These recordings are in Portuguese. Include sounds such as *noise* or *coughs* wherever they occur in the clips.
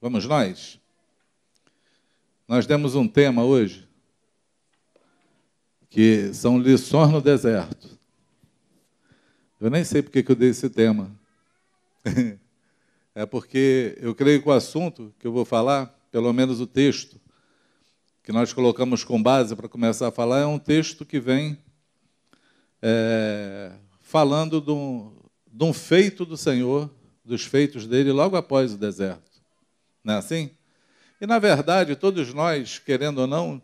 Vamos nós? Nós demos um tema hoje, que são lições no deserto. Eu nem sei porque que eu dei esse tema. *laughs* É porque eu creio que o assunto que eu vou falar, pelo menos o texto, que nós colocamos com base para começar a falar, é um texto que vem é, falando de um, de um feito do Senhor, dos feitos dele logo após o deserto. Não é assim? E, na verdade, todos nós, querendo ou não,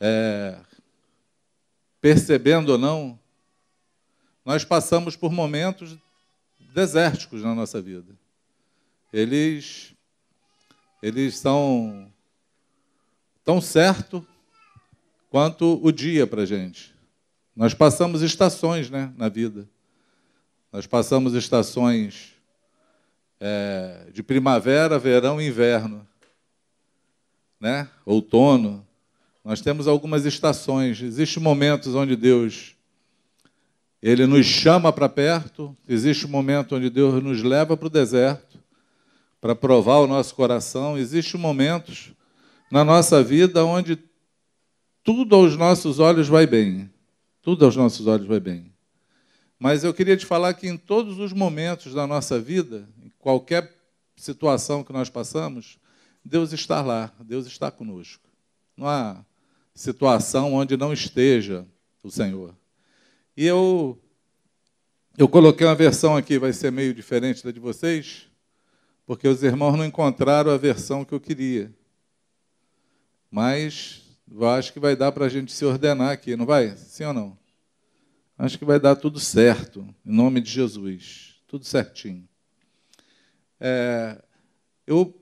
é, percebendo ou não, nós passamos por momentos desérticos na nossa vida. Eles, eles são tão certo quanto o dia para a gente. Nós passamos estações né, na vida. Nós passamos estações é, de primavera, verão e inverno, né? outono. Nós temos algumas estações. Existem momentos onde Deus ele nos chama para perto, existe um momento onde Deus nos leva para o deserto para provar o nosso coração. Existem momentos na nossa vida onde tudo aos nossos olhos vai bem. Tudo aos nossos olhos vai bem. Mas eu queria te falar que em todos os momentos da nossa vida, qualquer situação que nós passamos, Deus está lá, Deus está conosco. Não há situação onde não esteja o Senhor. E eu eu coloquei uma versão aqui, vai ser meio diferente da de vocês, porque os irmãos não encontraram a versão que eu queria. Mas eu acho que vai dar para a gente se ordenar aqui, não vai? Sim ou não? Acho que vai dar tudo certo, em nome de Jesus. Tudo certinho. É, eu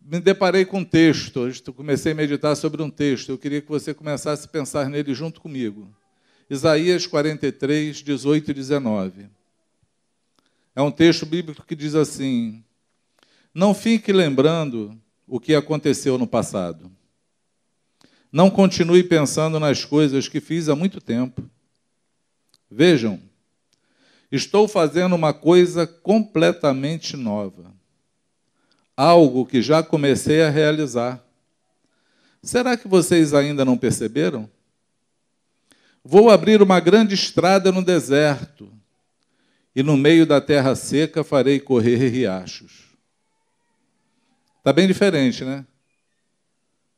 me deparei com um texto, hoje comecei a meditar sobre um texto, eu queria que você começasse a pensar nele junto comigo. Isaías 43, 18 e 19. É um texto bíblico que diz assim: Não fique lembrando o que aconteceu no passado. Não continue pensando nas coisas que fiz há muito tempo. Vejam, Estou fazendo uma coisa completamente nova. Algo que já comecei a realizar. Será que vocês ainda não perceberam? Vou abrir uma grande estrada no deserto, e no meio da terra seca farei correr riachos. Está bem diferente, né?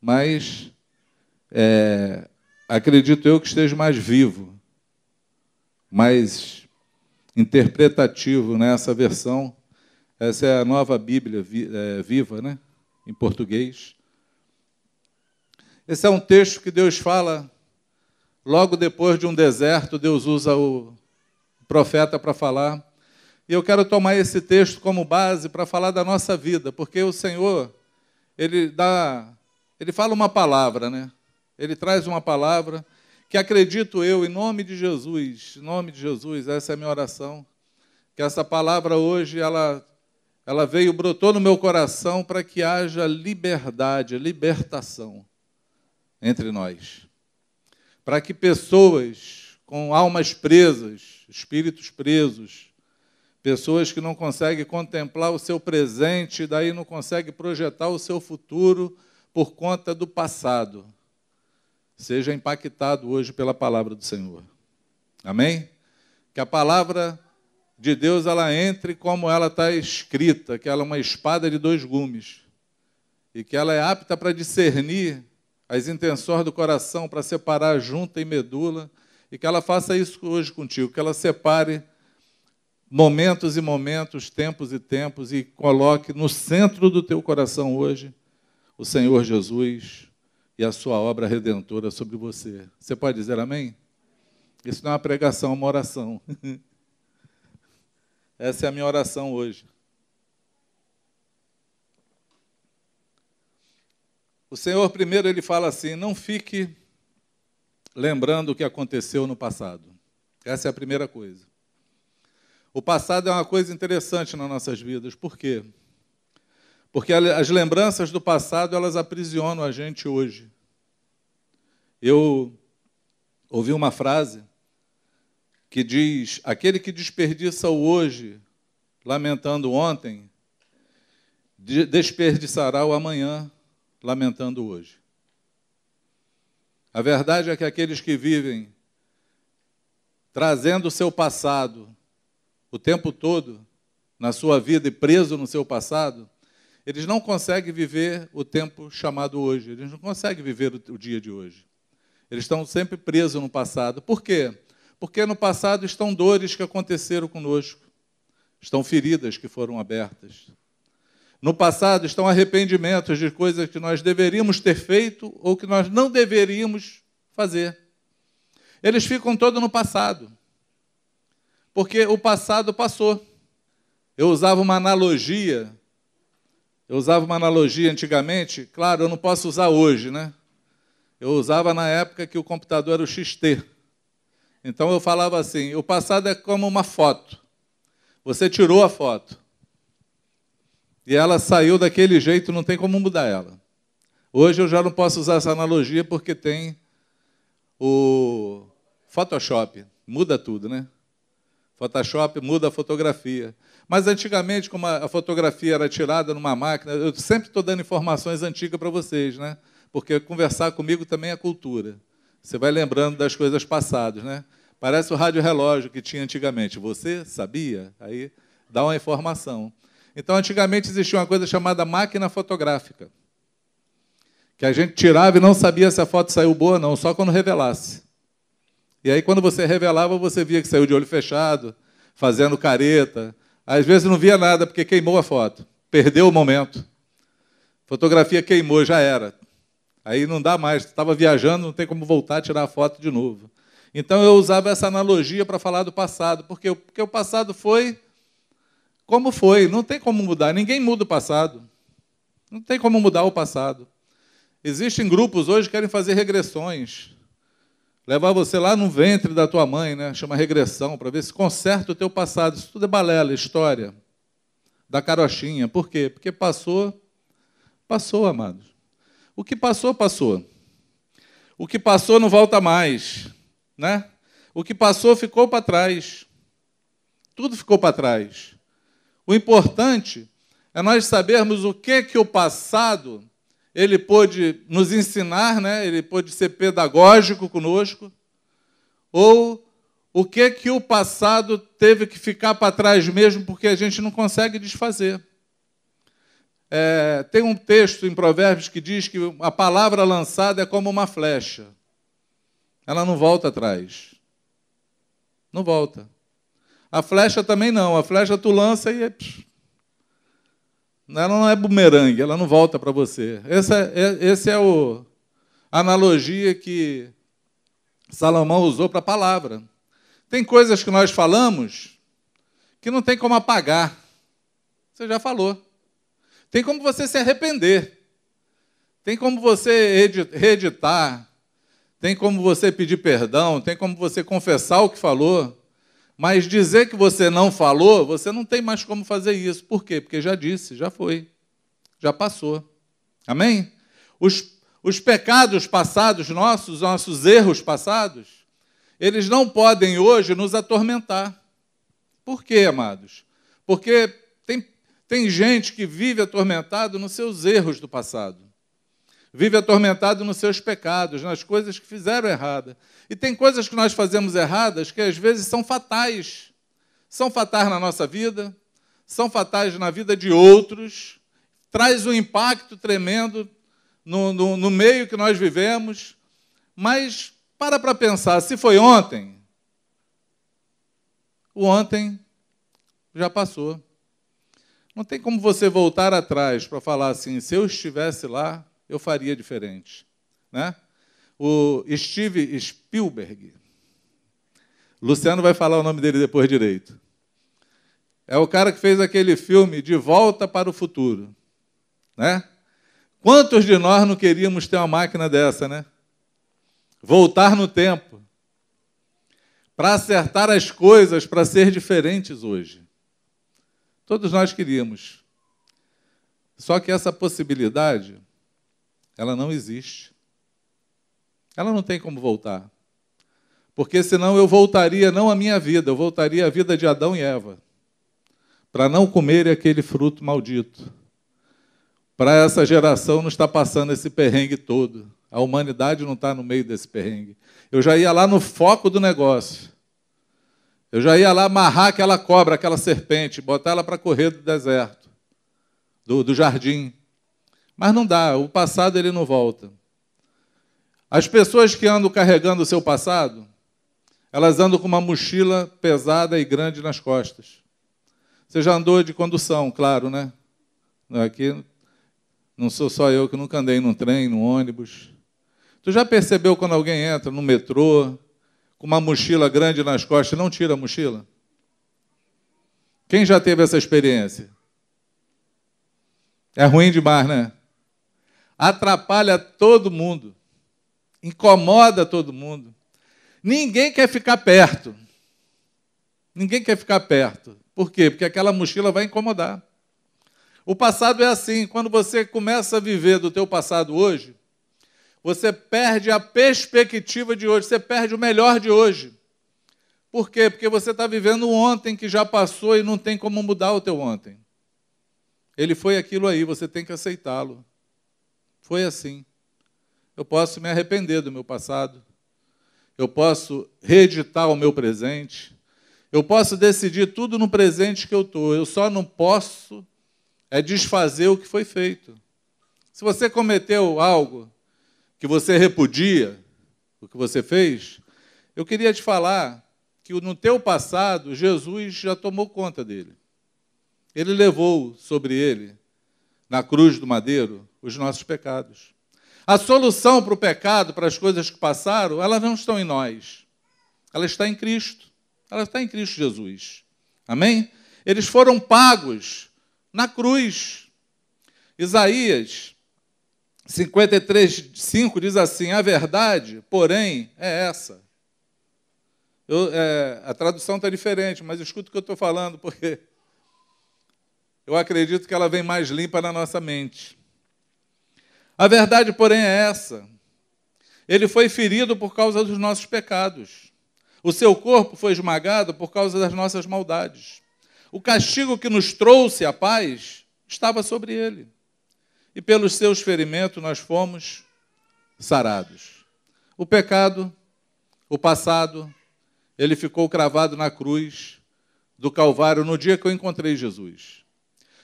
Mas é, acredito eu que esteja mais vivo, mais interpretativo nessa versão. Essa é a nova Bíblia é, viva, né? em português. Esse é um texto que Deus fala logo depois de um deserto, Deus usa o profeta para falar. E eu quero tomar esse texto como base para falar da nossa vida, porque o Senhor, ele dá, ele fala uma palavra, né? Ele traz uma palavra que acredito eu, em nome de Jesus, em nome de Jesus, essa é a minha oração, que essa palavra hoje, ela, ela veio, brotou no meu coração para que haja liberdade, libertação entre nós. Para que pessoas com almas presas, espíritos presos, pessoas que não conseguem contemplar o seu presente, daí não conseguem projetar o seu futuro por conta do passado seja impactado hoje pela palavra do Senhor. Amém? Que a palavra de Deus ela entre como ela está escrita, que ela é uma espada de dois gumes e que ela é apta para discernir as intenções do coração, para separar junta e medula, e que ela faça isso hoje contigo, que ela separe momentos e momentos, tempos e tempos, e coloque no centro do teu coração hoje o Senhor Jesus, e a sua obra redentora sobre você. Você pode dizer amém? Isso não é uma pregação, é uma oração. *laughs* Essa é a minha oração hoje. O Senhor, primeiro, ele fala assim: não fique lembrando o que aconteceu no passado. Essa é a primeira coisa. O passado é uma coisa interessante nas nossas vidas. Por quê? Porque as lembranças do passado, elas aprisionam a gente hoje. Eu ouvi uma frase que diz: aquele que desperdiça o hoje, lamentando ontem, desperdiçará o amanhã lamentando hoje. A verdade é que aqueles que vivem trazendo o seu passado o tempo todo na sua vida e preso no seu passado, eles não conseguem viver o tempo chamado hoje, eles não conseguem viver o dia de hoje. Eles estão sempre presos no passado. Por quê? Porque no passado estão dores que aconteceram conosco, estão feridas que foram abertas. No passado estão arrependimentos de coisas que nós deveríamos ter feito ou que nós não deveríamos fazer. Eles ficam todos no passado, porque o passado passou. Eu usava uma analogia, eu usava uma analogia antigamente, claro, eu não posso usar hoje, né? Eu usava na época que o computador era o XT. Então eu falava assim: o passado é como uma foto. Você tirou a foto. E ela saiu daquele jeito, não tem como mudar ela. Hoje eu já não posso usar essa analogia porque tem o Photoshop. Muda tudo, né? Photoshop muda a fotografia. Mas antigamente, como a fotografia era tirada numa máquina, eu sempre estou dando informações antigas para vocês, né? Porque conversar comigo também é cultura. Você vai lembrando das coisas passadas, né? Parece o rádio relógio que tinha antigamente. Você sabia? Aí dá uma informação. Então, antigamente existia uma coisa chamada máquina fotográfica, que a gente tirava e não sabia se a foto saiu boa ou não, só quando revelasse. E aí, quando você revelava, você via que saiu de olho fechado, fazendo careta. Às vezes não via nada porque queimou a foto, perdeu o momento. Fotografia queimou, já era. Aí não dá mais, estava viajando, não tem como voltar a tirar a foto de novo. Então eu usava essa analogia para falar do passado, porque, porque o passado foi como foi, não tem como mudar, ninguém muda o passado. Não tem como mudar o passado. Existem grupos hoje que querem fazer regressões. Levar você lá no ventre da tua mãe, né? chama regressão, para ver se conserta o teu passado. Isso tudo é balela, história. Da carochinha. Por quê? Porque passou, passou, amados. O que passou, passou. O que passou não volta mais, né? O que passou ficou para trás. Tudo ficou para trás. O importante é nós sabermos o que que o passado ele pôde nos ensinar, né? Ele pôde ser pedagógico conosco, ou o que que o passado teve que ficar para trás mesmo porque a gente não consegue desfazer. É, tem um texto em Provérbios que diz que a palavra lançada é como uma flecha. Ela não volta atrás. Não volta. A flecha também não. A flecha tu lança e. Ela não é bumerangue, ela não volta para você. Esse é, é, esse é o, a analogia que Salomão usou para a palavra. Tem coisas que nós falamos que não tem como apagar. Você já falou. Tem como você se arrepender. Tem como você reeditar. Tem como você pedir perdão. Tem como você confessar o que falou. Mas dizer que você não falou, você não tem mais como fazer isso. Por quê? Porque já disse, já foi. Já passou. Amém? Os, os pecados passados nossos, nossos erros passados, eles não podem hoje nos atormentar. Por quê, amados? Porque tem gente que vive atormentado nos seus erros do passado. Vive atormentado nos seus pecados, nas coisas que fizeram errada. E tem coisas que nós fazemos erradas que às vezes são fatais. São fatais na nossa vida, são fatais na vida de outros, traz um impacto tremendo no, no, no meio que nós vivemos. Mas para para pensar, se foi ontem, o ontem já passou. Não tem como você voltar atrás para falar assim, se eu estivesse lá, eu faria diferente. Né? O Steve Spielberg, Luciano vai falar o nome dele depois direito. É o cara que fez aquele filme De Volta para o Futuro. Né? Quantos de nós não queríamos ter uma máquina dessa, né? Voltar no tempo. Para acertar as coisas, para ser diferentes hoje. Todos nós queríamos. Só que essa possibilidade, ela não existe. Ela não tem como voltar. Porque senão eu voltaria não a minha vida, eu voltaria a vida de Adão e Eva, para não comer aquele fruto maldito. para essa geração não estar passando esse perrengue todo. A humanidade não está no meio desse perrengue. Eu já ia lá no foco do negócio. Eu já ia lá amarrar aquela cobra, aquela serpente, botar ela para correr do deserto, do, do jardim. Mas não dá, o passado ele não volta. As pessoas que andam carregando o seu passado, elas andam com uma mochila pesada e grande nas costas. Você já andou de condução, claro, né? Aqui não sou só eu que nunca andei num trem, num ônibus. Tu já percebeu quando alguém entra no metrô com uma mochila grande nas costas e não tira a mochila? Quem já teve essa experiência? É ruim demais, né? Atrapalha todo mundo. Incomoda todo mundo. Ninguém quer ficar perto. Ninguém quer ficar perto. Por quê? Porque aquela mochila vai incomodar. O passado é assim, quando você começa a viver do teu passado hoje, você perde a perspectiva de hoje, você perde o melhor de hoje. Por quê? Porque você está vivendo ontem que já passou e não tem como mudar o teu ontem. Ele foi aquilo aí, você tem que aceitá-lo. Foi assim. Eu posso me arrepender do meu passado, eu posso reeditar o meu presente, eu posso decidir tudo no presente que eu estou, eu só não posso é desfazer o que foi feito. Se você cometeu algo que você repudia, o que você fez, eu queria te falar que no teu passado Jesus já tomou conta dele. Ele levou sobre ele, na cruz do madeiro, os nossos pecados. A solução para o pecado, para as coisas que passaram, elas não estão em nós. Ela está em Cristo. Ela está em Cristo Jesus. Amém? Eles foram pagos na cruz. Isaías 53, 5 diz assim: A verdade, porém, é essa. Eu, é, a tradução está diferente, mas escuta o que eu estou falando, porque eu acredito que ela vem mais limpa na nossa mente. A verdade, porém, é essa: ele foi ferido por causa dos nossos pecados. O seu corpo foi esmagado por causa das nossas maldades. O castigo que nos trouxe a paz estava sobre ele. E pelos seus ferimentos nós fomos sarados. O pecado, o passado, ele ficou cravado na cruz do Calvário no dia que eu encontrei Jesus.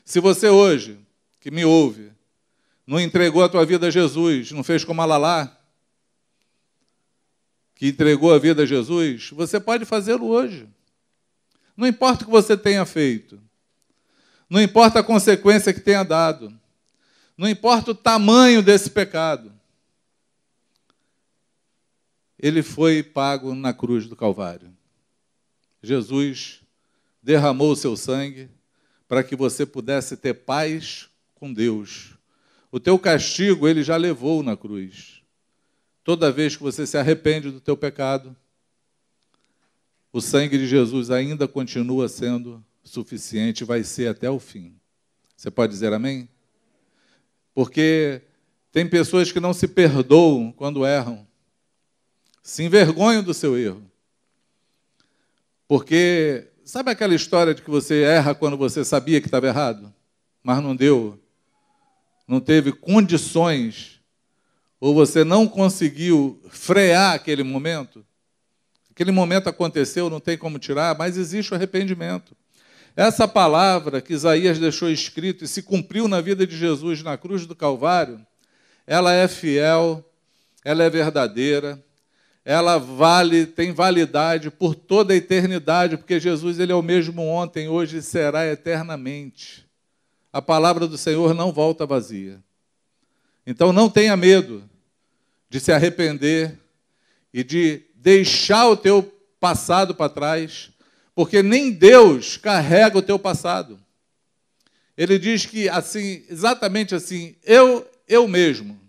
Se você hoje, que me ouve, não entregou a tua vida a Jesus, não fez como a Lalá, que entregou a vida a Jesus, você pode fazê-lo hoje. Não importa o que você tenha feito, não importa a consequência que tenha dado, não importa o tamanho desse pecado, ele foi pago na cruz do Calvário. Jesus derramou o seu sangue para que você pudesse ter paz com Deus o teu castigo ele já levou na cruz. Toda vez que você se arrepende do teu pecado, o sangue de Jesus ainda continua sendo suficiente, vai ser até o fim. Você pode dizer amém? Porque tem pessoas que não se perdoam quando erram, se envergonham do seu erro. Porque, sabe aquela história de que você erra quando você sabia que estava errado, mas não deu não teve condições, ou você não conseguiu frear aquele momento, aquele momento aconteceu, não tem como tirar, mas existe o arrependimento. Essa palavra que Isaías deixou escrito e se cumpriu na vida de Jesus na cruz do Calvário, ela é fiel, ela é verdadeira, ela vale, tem validade por toda a eternidade, porque Jesus ele é o mesmo ontem, hoje e será eternamente a palavra do Senhor não volta vazia. Então não tenha medo de se arrepender e de deixar o teu passado para trás, porque nem Deus carrega o teu passado. Ele diz que assim, exatamente assim, eu eu mesmo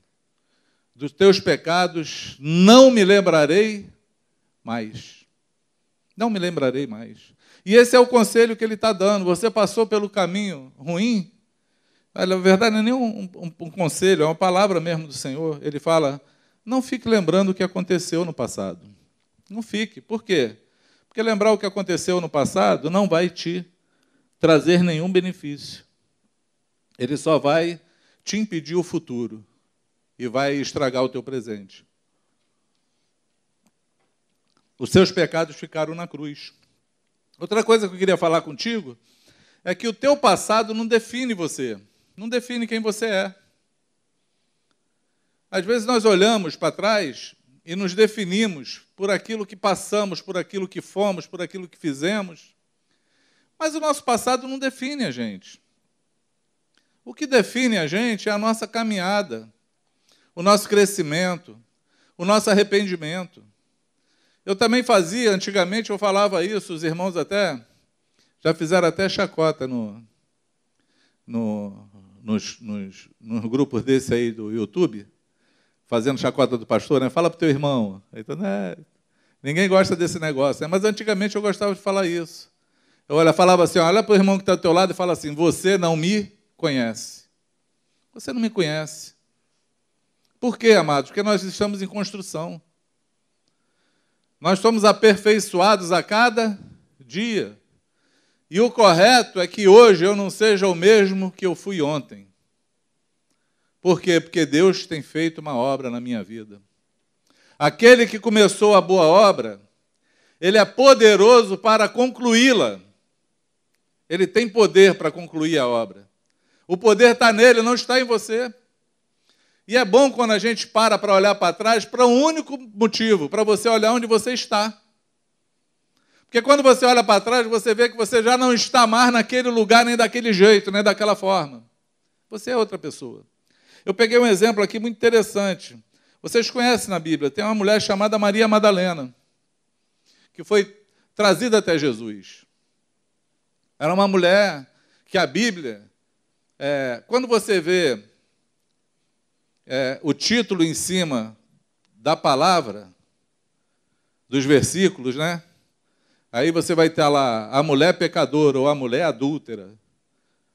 dos teus pecados não me lembrarei mais. Não me lembrarei mais. E esse é o conselho que ele está dando. Você passou pelo caminho ruim, na verdade, não é nem um, um, um, conselho, é uma palavra mesmo do Senhor. Ele fala: não fique lembrando o que aconteceu no passado. Não fique. Por quê? Porque lembrar o que aconteceu no passado não vai te trazer nenhum benefício. Ele só vai te impedir o futuro e vai estragar o teu presente. Os seus pecados ficaram na cruz. Outra coisa que eu queria falar contigo é que o teu passado não define você, não define quem você é. Às vezes nós olhamos para trás e nos definimos por aquilo que passamos, por aquilo que fomos, por aquilo que fizemos. Mas o nosso passado não define a gente. O que define a gente é a nossa caminhada, o nosso crescimento, o nosso arrependimento. Eu também fazia, antigamente eu falava isso, os irmãos até já fizeram até chacota no, no, nos, nos, nos grupos desse aí do YouTube, fazendo chacota do pastor, né? Fala para o teu irmão. Então, né? Ninguém gosta desse negócio, né? mas antigamente eu gostava de falar isso. Eu olha, falava assim, olha para o irmão que está do teu lado e fala assim, você não me conhece. Você não me conhece. Por quê, amados? Porque nós estamos em construção. Nós somos aperfeiçoados a cada dia. E o correto é que hoje eu não seja o mesmo que eu fui ontem. Por quê? Porque Deus tem feito uma obra na minha vida. Aquele que começou a boa obra, ele é poderoso para concluí-la. Ele tem poder para concluir a obra. O poder está nele, não está em você. E é bom quando a gente para para olhar para trás para um único motivo, para você olhar onde você está. Porque quando você olha para trás, você vê que você já não está mais naquele lugar, nem daquele jeito, nem daquela forma. Você é outra pessoa. Eu peguei um exemplo aqui muito interessante. Vocês conhecem na Bíblia, tem uma mulher chamada Maria Madalena, que foi trazida até Jesus. Era uma mulher que a Bíblia, é, quando você vê é, o título em cima da palavra, dos versículos, né? Aí você vai ter lá a mulher pecadora ou a mulher adúltera.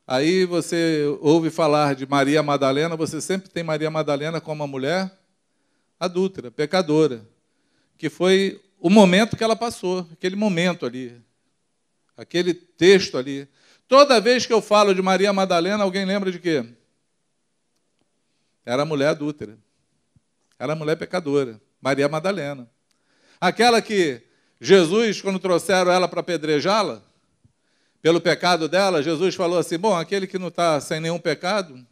Aí você ouve falar de Maria Madalena, você sempre tem Maria Madalena como uma mulher adúltera, pecadora, que foi o momento que ela passou, aquele momento ali, aquele texto ali. Toda vez que eu falo de Maria Madalena, alguém lembra de quê? Era mulher adúltera. Era mulher pecadora. Maria Madalena. Aquela que Jesus, quando trouxeram ela para apedrejá-la, pelo pecado dela, Jesus falou assim: Bom, aquele que não está sem nenhum pecado,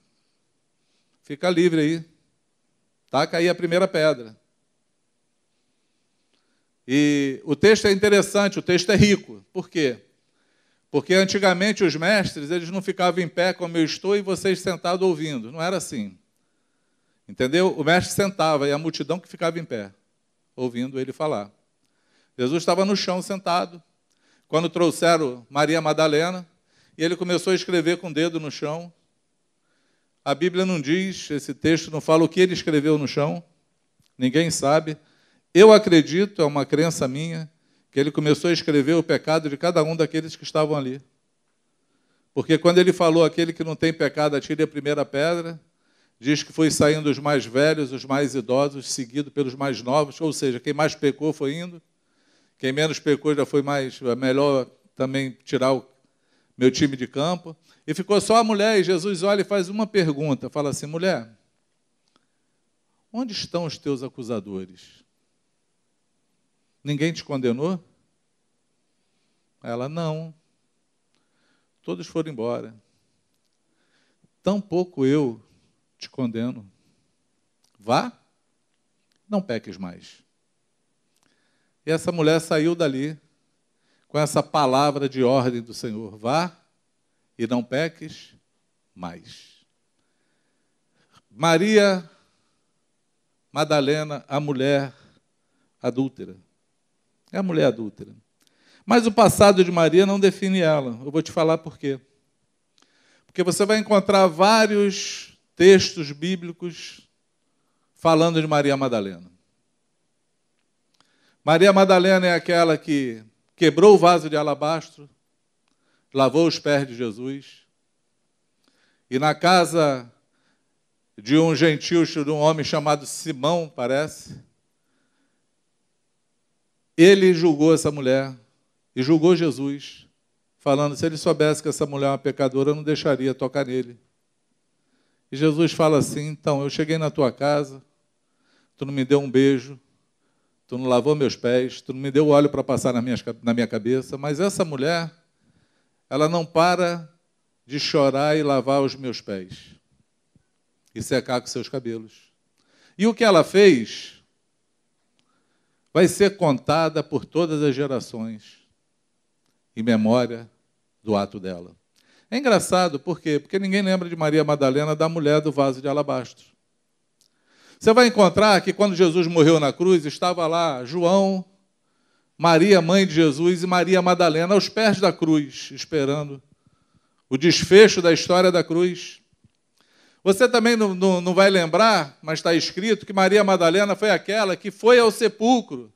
fica livre aí. Taca aí a primeira pedra. E o texto é interessante, o texto é rico. Por quê? Porque antigamente os mestres, eles não ficavam em pé como eu estou e vocês sentados ouvindo. Não era assim. Entendeu? O mestre sentava e a multidão que ficava em pé, ouvindo ele falar. Jesus estava no chão sentado. Quando trouxeram Maria Madalena, e ele começou a escrever com o dedo no chão. A Bíblia não diz, esse texto não fala o que ele escreveu no chão. Ninguém sabe. Eu acredito, é uma crença minha, que ele começou a escrever o pecado de cada um daqueles que estavam ali. Porque quando ele falou aquele que não tem pecado, atire a primeira pedra, diz que foi saindo os mais velhos, os mais idosos, seguido pelos mais novos, ou seja, quem mais pecou foi indo, quem menos pecou já foi mais, é melhor também tirar o meu time de campo. E ficou só a mulher, e Jesus olha e faz uma pergunta, fala assim, mulher, onde estão os teus acusadores? Ninguém te condenou? Ela, não. Todos foram embora. Tampouco eu te condeno. Vá, não peques mais. E essa mulher saiu dali com essa palavra de ordem do Senhor: vá e não peques mais. Maria Madalena, a mulher adúltera. É a mulher adúltera. Mas o passado de Maria não define ela. Eu vou te falar por quê. Porque você vai encontrar vários textos bíblicos falando de Maria Madalena. Maria Madalena é aquela que quebrou o vaso de alabastro, lavou os pés de Jesus, e na casa de um gentil, de um homem chamado Simão, parece, ele julgou essa mulher e julgou Jesus, falando: se ele soubesse que essa mulher é uma pecadora, eu não deixaria tocar nele. E Jesus fala assim: então, eu cheguei na tua casa, tu não me deu um beijo, tu não lavou meus pés, tu não me deu óleo para passar na minha, na minha cabeça, mas essa mulher, ela não para de chorar e lavar os meus pés e secar com seus cabelos. E o que ela fez vai ser contada por todas as gerações em memória do ato dela. É engraçado, por quê? Porque ninguém lembra de Maria Madalena, da mulher do vaso de alabastro. Você vai encontrar que quando Jesus morreu na cruz, estava lá João, Maria, mãe de Jesus, e Maria Madalena aos pés da cruz, esperando o desfecho da história da cruz. Você também não, não, não vai lembrar, mas está escrito que Maria Madalena foi aquela que foi ao sepulcro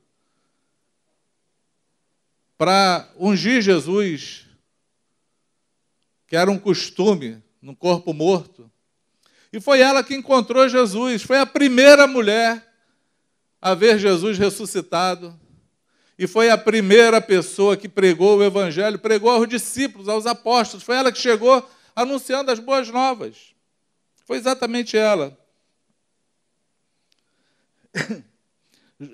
para ungir Jesus que era um costume no corpo morto. E foi ela que encontrou Jesus, foi a primeira mulher a ver Jesus ressuscitado. E foi a primeira pessoa que pregou o Evangelho, pregou aos discípulos, aos apóstolos. Foi ela que chegou anunciando as boas novas. Foi exatamente ela. *coughs*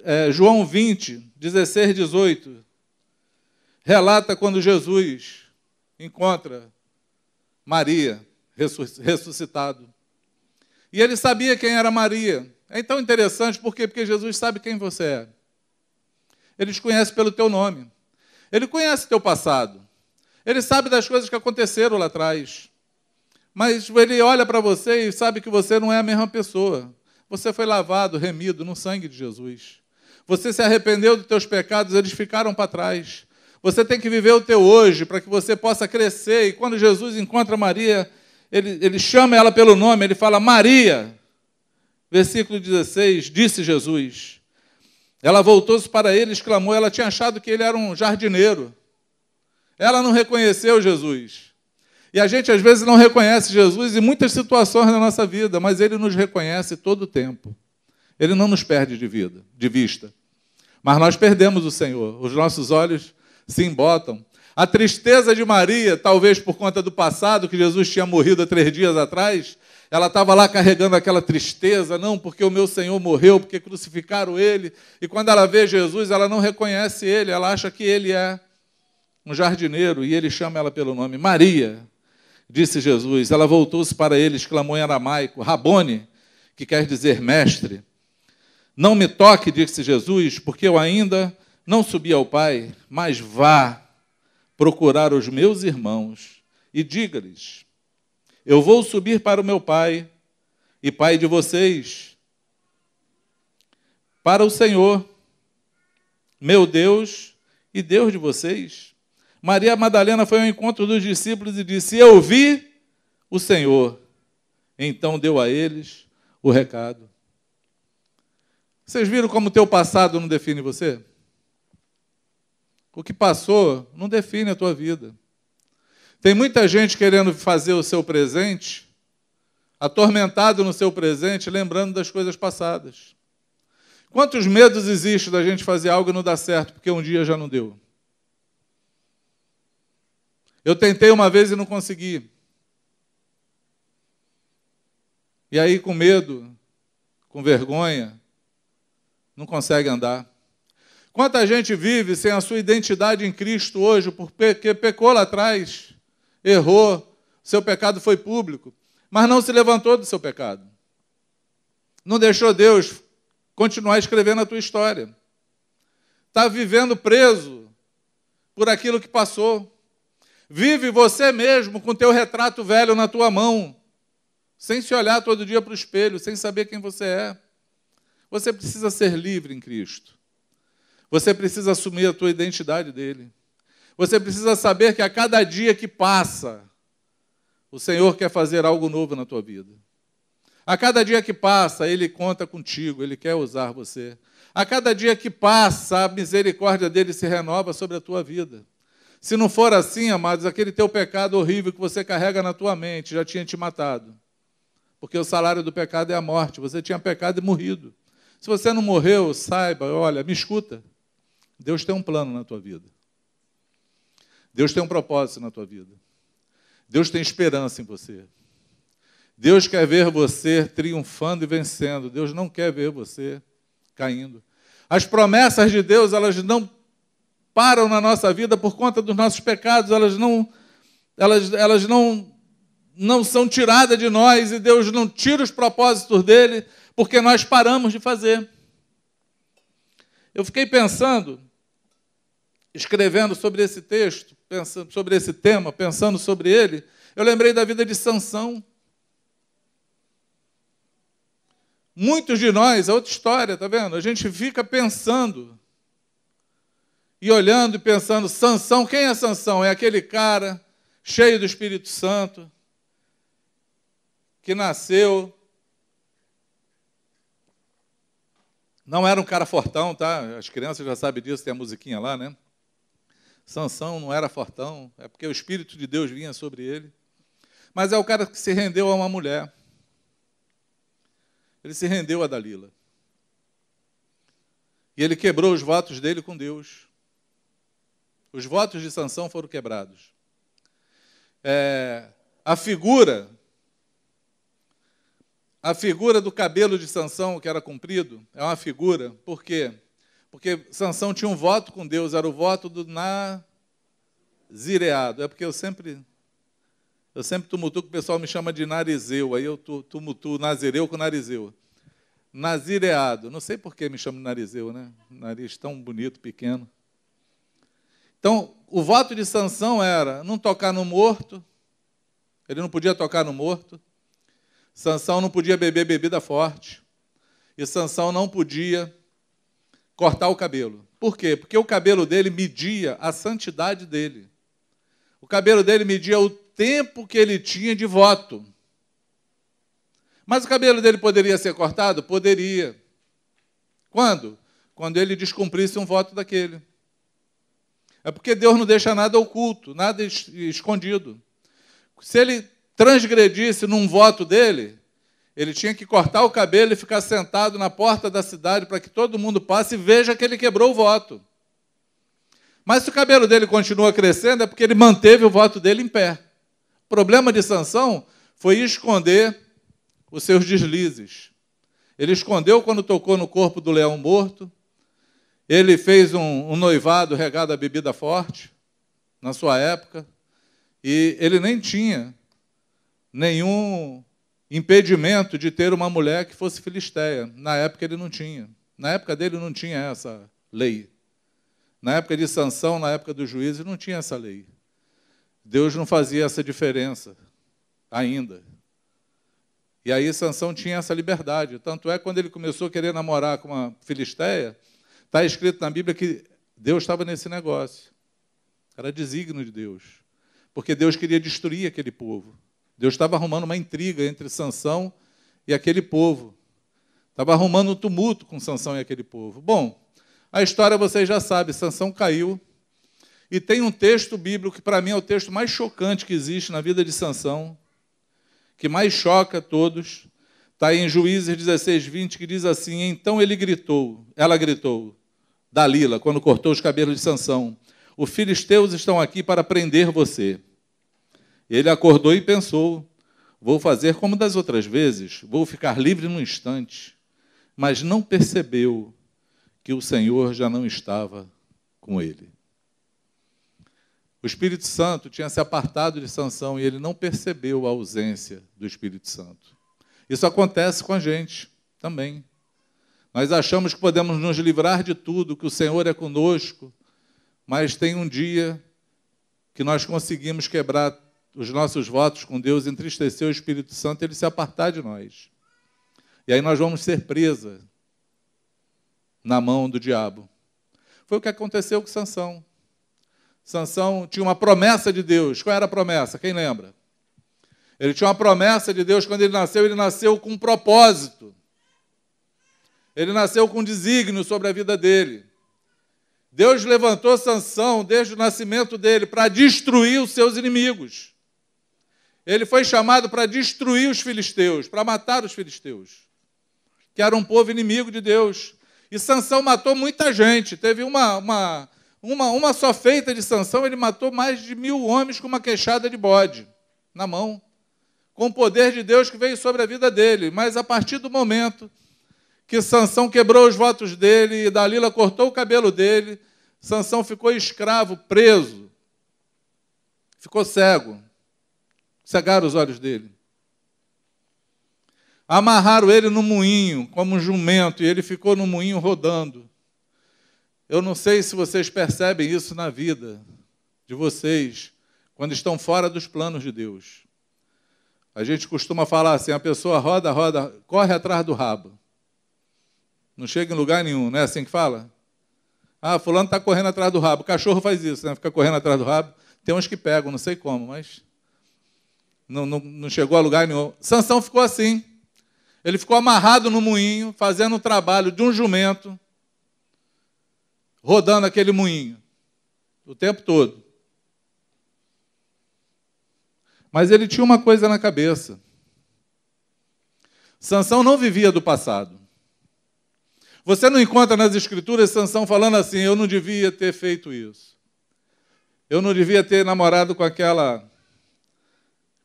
É, João 20, 16, 18, relata quando Jesus encontra Maria, ressuscitado. E ele sabia quem era Maria. É tão interessante, por quê? Porque Jesus sabe quem você é. Ele te conhece pelo teu nome. Ele conhece teu passado. Ele sabe das coisas que aconteceram lá atrás. Mas ele olha para você e sabe que você não é a mesma pessoa. Você foi lavado, remido no sangue de Jesus. Você se arrependeu dos teus pecados, eles ficaram para trás. Você tem que viver o teu hoje para que você possa crescer. E quando Jesus encontra Maria, ele, ele chama ela pelo nome, ele fala: Maria. Versículo 16: Disse Jesus. Ela voltou-se para ele e exclamou: Ela tinha achado que ele era um jardineiro. Ela não reconheceu Jesus. E a gente às vezes não reconhece Jesus em muitas situações da nossa vida, mas ele nos reconhece todo o tempo. Ele não nos perde de vida, de vista. Mas nós perdemos o Senhor. Os nossos olhos se embotam. A tristeza de Maria, talvez por conta do passado, que Jesus tinha morrido há três dias atrás, ela estava lá carregando aquela tristeza, não, porque o meu Senhor morreu, porque crucificaram ele. E quando ela vê Jesus, ela não reconhece ele, ela acha que ele é um jardineiro e ele chama ela pelo nome. Maria, disse Jesus. Ela voltou-se para ele, exclamou em aramaico: Rabone, que quer dizer mestre. Não me toque, disse Jesus, porque eu ainda não subi ao Pai, mas vá procurar os meus irmãos e diga-lhes: Eu vou subir para o meu Pai e Pai de vocês, para o Senhor, meu Deus e Deus de vocês. Maria Madalena foi ao encontro dos discípulos e disse: Eu vi o Senhor. Então deu a eles o recado. Vocês viram como o teu passado não define você? O que passou não define a tua vida. Tem muita gente querendo fazer o seu presente, atormentado no seu presente, lembrando das coisas passadas. Quantos medos existem da gente fazer algo e não dar certo, porque um dia já não deu? Eu tentei uma vez e não consegui. E aí, com medo, com vergonha, não consegue andar. Quanta gente vive sem a sua identidade em Cristo hoje, porque pecou lá atrás, errou, seu pecado foi público, mas não se levantou do seu pecado. Não deixou Deus continuar escrevendo a tua história. Está vivendo preso por aquilo que passou. Vive você mesmo com teu retrato velho na tua mão, sem se olhar todo dia para o espelho, sem saber quem você é. Você precisa ser livre em Cristo. Você precisa assumir a tua identidade dele. Você precisa saber que a cada dia que passa, o Senhor quer fazer algo novo na tua vida. A cada dia que passa, Ele conta contigo, Ele quer usar você. A cada dia que passa, a misericórdia dele se renova sobre a tua vida. Se não for assim, amados, aquele teu pecado horrível que você carrega na tua mente já tinha te matado. Porque o salário do pecado é a morte. Você tinha pecado e morrido. Se você não morreu, saiba, olha, me escuta. Deus tem um plano na tua vida. Deus tem um propósito na tua vida. Deus tem esperança em você. Deus quer ver você triunfando e vencendo. Deus não quer ver você caindo. As promessas de Deus, elas não param na nossa vida por conta dos nossos pecados, elas não elas, elas não não são tiradas de nós e Deus não tira os propósitos dele porque nós paramos de fazer. Eu fiquei pensando, escrevendo sobre esse texto, pensando sobre esse tema, pensando sobre ele, eu lembrei da vida de Sansão. Muitos de nós, é outra história, tá vendo? A gente fica pensando e olhando e pensando, Sansão, quem é Sansão? É aquele cara cheio do Espírito Santo que nasceu Não era um cara fortão, tá? As crianças já sabem disso, tem a musiquinha lá, né? Sansão não era fortão, é porque o Espírito de Deus vinha sobre ele. Mas é o cara que se rendeu a uma mulher. Ele se rendeu a Dalila. E ele quebrou os votos dele com Deus. Os votos de Sansão foram quebrados. É, a figura, a figura do cabelo de Sansão que era comprido, é uma figura, por quê? Porque Sansão tinha um voto com Deus, era o voto do nazireado. É porque eu sempre eu sempre tumultuo que o pessoal me chama de narizeu, aí eu tumultuo nazireu com narizeu. Nazireado, não sei por que me chama de narizeu, né? Nariz tão bonito, pequeno. Então, o voto de Sansão era não tocar no morto, ele não podia tocar no morto. Sansão não podia beber bebida forte. E Sansão não podia cortar o cabelo. Por quê? Porque o cabelo dele media a santidade dele. O cabelo dele media o tempo que ele tinha de voto. Mas o cabelo dele poderia ser cortado? Poderia. Quando? Quando ele descumprisse um voto daquele. É porque Deus não deixa nada oculto, nada escondido. Se ele transgredisse num voto dele, ele tinha que cortar o cabelo e ficar sentado na porta da cidade para que todo mundo passe e veja que ele quebrou o voto. Mas se o cabelo dele continua crescendo, é porque ele manteve o voto dele em pé. O problema de Sansão foi esconder os seus deslizes. Ele escondeu quando tocou no corpo do leão morto. Ele fez um, um noivado regado a bebida forte, na sua época. E ele nem tinha nenhum impedimento de ter uma mulher que fosse filisteia. Na época ele não tinha. Na época dele não tinha essa lei. Na época de Sansão, na época dos juízes, não tinha essa lei. Deus não fazia essa diferença ainda. E aí Sansão tinha essa liberdade. Tanto é quando ele começou a querer namorar com uma filisteia, está escrito na Bíblia que Deus estava nesse negócio. Era desígnio de Deus. Porque Deus queria destruir aquele povo. Deus estava arrumando uma intriga entre Sansão e aquele povo. Estava arrumando um tumulto com Sansão e aquele povo. Bom, a história vocês já sabem, Sansão caiu, e tem um texto bíblico que para mim é o texto mais chocante que existe na vida de Sansão, que mais choca todos. Está em Juízes 16, 20, que diz assim: Então ele gritou, ela gritou, Dalila, quando cortou os cabelos de Sansão: Os filisteus estão aqui para prender você. Ele acordou e pensou: Vou fazer como das outras vezes, vou ficar livre num instante. Mas não percebeu que o Senhor já não estava com ele. O Espírito Santo tinha se apartado de Sansão e ele não percebeu a ausência do Espírito Santo. Isso acontece com a gente também. Nós achamos que podemos nos livrar de tudo, que o Senhor é conosco, mas tem um dia que nós conseguimos quebrar os nossos votos com Deus, entristecer o Espírito Santo ele se apartar de nós. E aí nós vamos ser presa na mão do diabo. Foi o que aconteceu com Sansão. Sansão tinha uma promessa de Deus. Qual era a promessa? Quem lembra? Ele tinha uma promessa de Deus quando ele nasceu, ele nasceu com um propósito. Ele nasceu com um desígnio sobre a vida dele. Deus levantou Sansão desde o nascimento dele para destruir os seus inimigos. Ele foi chamado para destruir os filisteus, para matar os filisteus, que era um povo inimigo de Deus. E Sansão matou muita gente. Teve uma, uma uma, uma só feita de Sansão, ele matou mais de mil homens com uma queixada de bode na mão. com o poder de Deus que veio sobre a vida dele. Mas a partir do momento que Sansão quebrou os votos dele e Dalila cortou o cabelo dele, Sansão ficou escravo, preso. Ficou cego. Cegaram os olhos dele. Amarraram ele no moinho, como um jumento, e ele ficou no moinho rodando. Eu não sei se vocês percebem isso na vida de vocês, quando estão fora dos planos de Deus. A gente costuma falar assim: a pessoa roda, roda, corre atrás do rabo. Não chega em lugar nenhum, não é assim que fala? Ah, fulano está correndo atrás do rabo. O cachorro faz isso, né? fica correndo atrás do rabo. Tem uns que pegam, não sei como, mas não, não, não chegou a lugar nenhum. Sansão ficou assim. Ele ficou amarrado no moinho, fazendo o trabalho de um jumento, rodando aquele moinho o tempo todo. Mas ele tinha uma coisa na cabeça. Sansão não vivia do passado. Você não encontra nas escrituras Sansão falando assim: "Eu não devia ter feito isso. Eu não devia ter namorado com aquela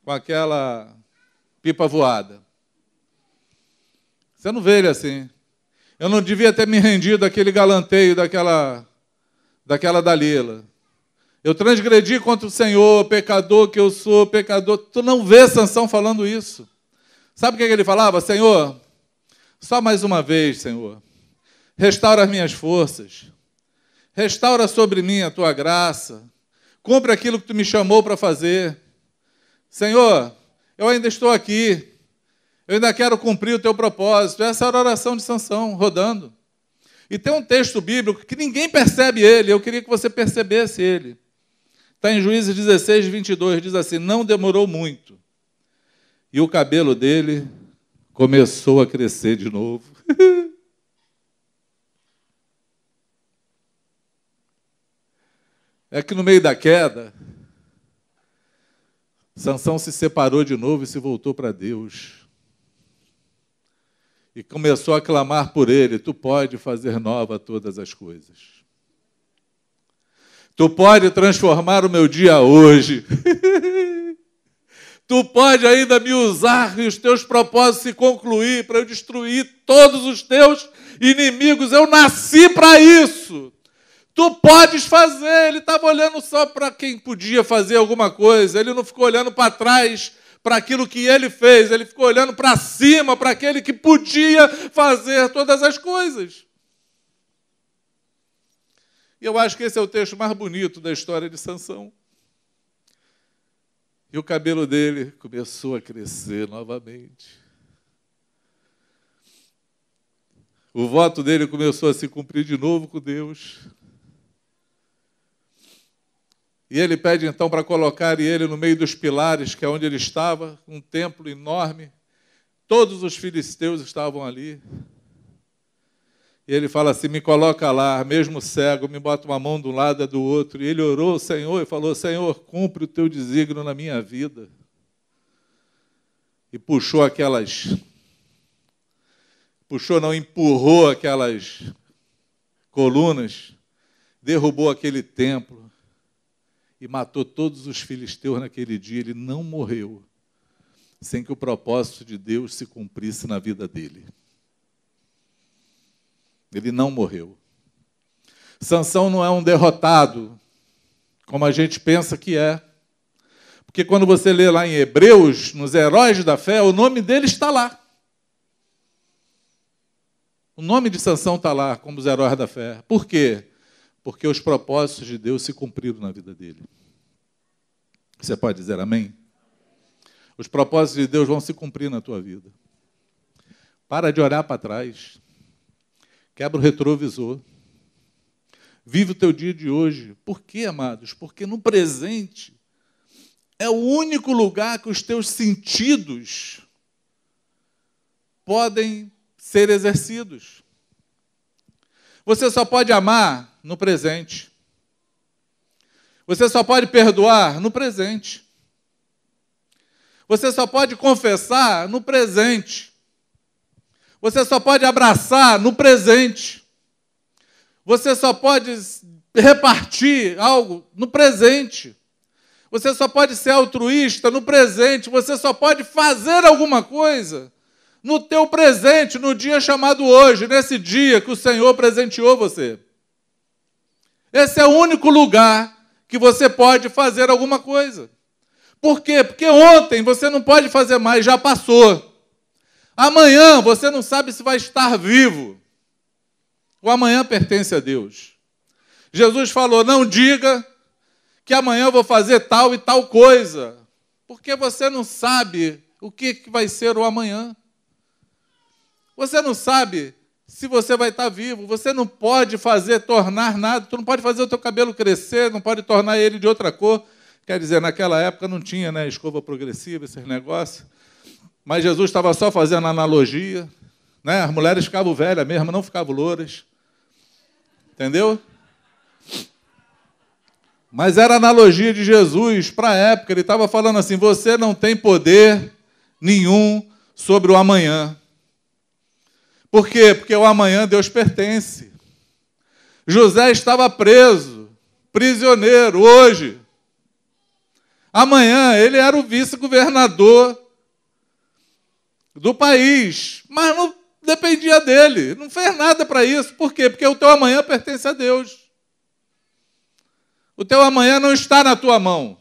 com aquela pipa voada". Você não vê ele assim. Eu não devia ter me rendido àquele galanteio daquela daquela Dalila. Eu transgredi contra o Senhor, pecador que eu sou, pecador. Tu não vê Sansão falando isso. Sabe o que ele falava? Senhor, só mais uma vez, Senhor. Restaura as minhas forças. Restaura sobre mim a tua graça. Cumpre aquilo que tu me chamou para fazer. Senhor, eu ainda estou aqui. Eu ainda quero cumprir o teu propósito. Essa era a oração de Sansão, rodando. E tem um texto bíblico que ninguém percebe ele. Eu queria que você percebesse ele. Está em Juízes 16, 22, diz assim: Não demorou muito. E o cabelo dele começou a crescer de novo. *laughs* é que no meio da queda, Sansão se separou de novo e se voltou para Deus. E começou a clamar por ele: Tu pode fazer nova todas as coisas. Tu pode transformar o meu dia hoje. *laughs* tu pode ainda me usar e os teus propósitos se concluir para eu destruir todos os teus inimigos. Eu nasci para isso. Tu podes fazer. Ele estava olhando só para quem podia fazer alguma coisa. Ele não ficou olhando para trás para aquilo que ele fez. Ele ficou olhando para cima para aquele que podia fazer todas as coisas. E eu acho que esse é o texto mais bonito da história de Sansão. E o cabelo dele começou a crescer novamente. O voto dele começou a se cumprir de novo com Deus. E ele pede então para colocar ele no meio dos pilares, que é onde ele estava, um templo enorme. Todos os filisteus estavam ali. E ele fala assim: me coloca lá, mesmo cego, me bota uma mão de um lado e do outro. E ele orou ao Senhor e falou: Senhor, cumpre o teu desígnio na minha vida. E puxou aquelas. Puxou, não, empurrou aquelas colunas, derrubou aquele templo e matou todos os filisteus naquele dia. Ele não morreu sem que o propósito de Deus se cumprisse na vida dele. Ele não morreu. Sansão não é um derrotado, como a gente pensa que é. Porque quando você lê lá em Hebreus, nos heróis da fé, o nome dele está lá. O nome de Sansão está lá, como os heróis da fé. Por quê? Porque os propósitos de Deus se cumpriram na vida dele. Você pode dizer amém? Os propósitos de Deus vão se cumprir na tua vida. Para de olhar para trás. Quebra o retrovisor. Vive o teu dia de hoje. Por quê, amados? Porque no presente é o único lugar que os teus sentidos podem ser exercidos. Você só pode amar no presente. Você só pode perdoar no presente. Você só pode confessar no presente. Você só pode abraçar no presente. Você só pode repartir algo no presente. Você só pode ser altruísta no presente, você só pode fazer alguma coisa no teu presente, no dia chamado hoje, nesse dia que o Senhor presenteou você. Esse é o único lugar que você pode fazer alguma coisa. Por quê? Porque ontem você não pode fazer mais, já passou. Amanhã você não sabe se vai estar vivo. O amanhã pertence a Deus. Jesus falou: não diga que amanhã eu vou fazer tal e tal coisa, porque você não sabe o que vai ser o amanhã. Você não sabe se você vai estar vivo. Você não pode fazer, tornar nada. Tu não pode fazer o teu cabelo crescer, não pode tornar ele de outra cor. Quer dizer, naquela época não tinha né, escova progressiva, esses negócios. Mas Jesus estava só fazendo analogia. Né? As mulheres ficavam velhas mesmo, não ficavam louras. Entendeu? Mas era analogia de Jesus para a época. Ele estava falando assim: você não tem poder nenhum sobre o amanhã. Por quê? Porque o amanhã Deus pertence. José estava preso, prisioneiro, hoje. Amanhã ele era o vice-governador do país, mas não dependia dele, não fez nada para isso. Por quê? Porque o teu amanhã pertence a Deus. O teu amanhã não está na tua mão.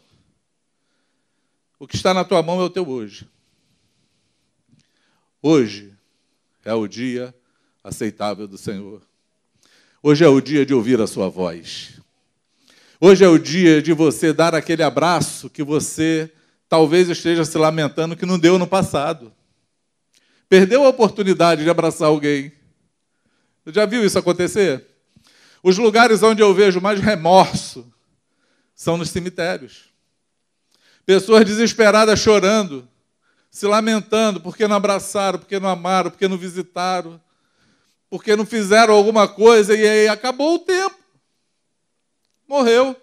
O que está na tua mão é o teu hoje. Hoje é o dia aceitável do Senhor. Hoje é o dia de ouvir a sua voz. Hoje é o dia de você dar aquele abraço que você talvez esteja se lamentando que não deu no passado. Perdeu a oportunidade de abraçar alguém. Já viu isso acontecer? Os lugares onde eu vejo mais remorso são nos cemitérios. Pessoas desesperadas chorando, se lamentando porque não abraçaram, porque não amaram, porque não visitaram, porque não fizeram alguma coisa e aí acabou o tempo. Morreu.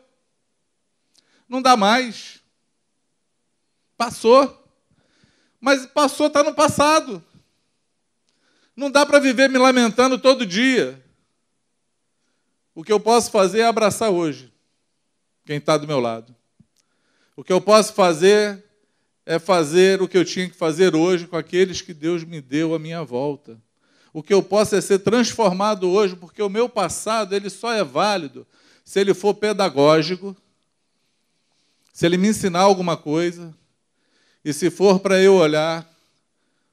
Não dá mais. Passou. Mas passou, está no passado. Não dá para viver me lamentando todo dia. O que eu posso fazer é abraçar hoje quem está do meu lado. O que eu posso fazer é fazer o que eu tinha que fazer hoje com aqueles que Deus me deu à minha volta. O que eu posso é ser transformado hoje, porque o meu passado ele só é válido se ele for pedagógico, se ele me ensinar alguma coisa, e se for para eu olhar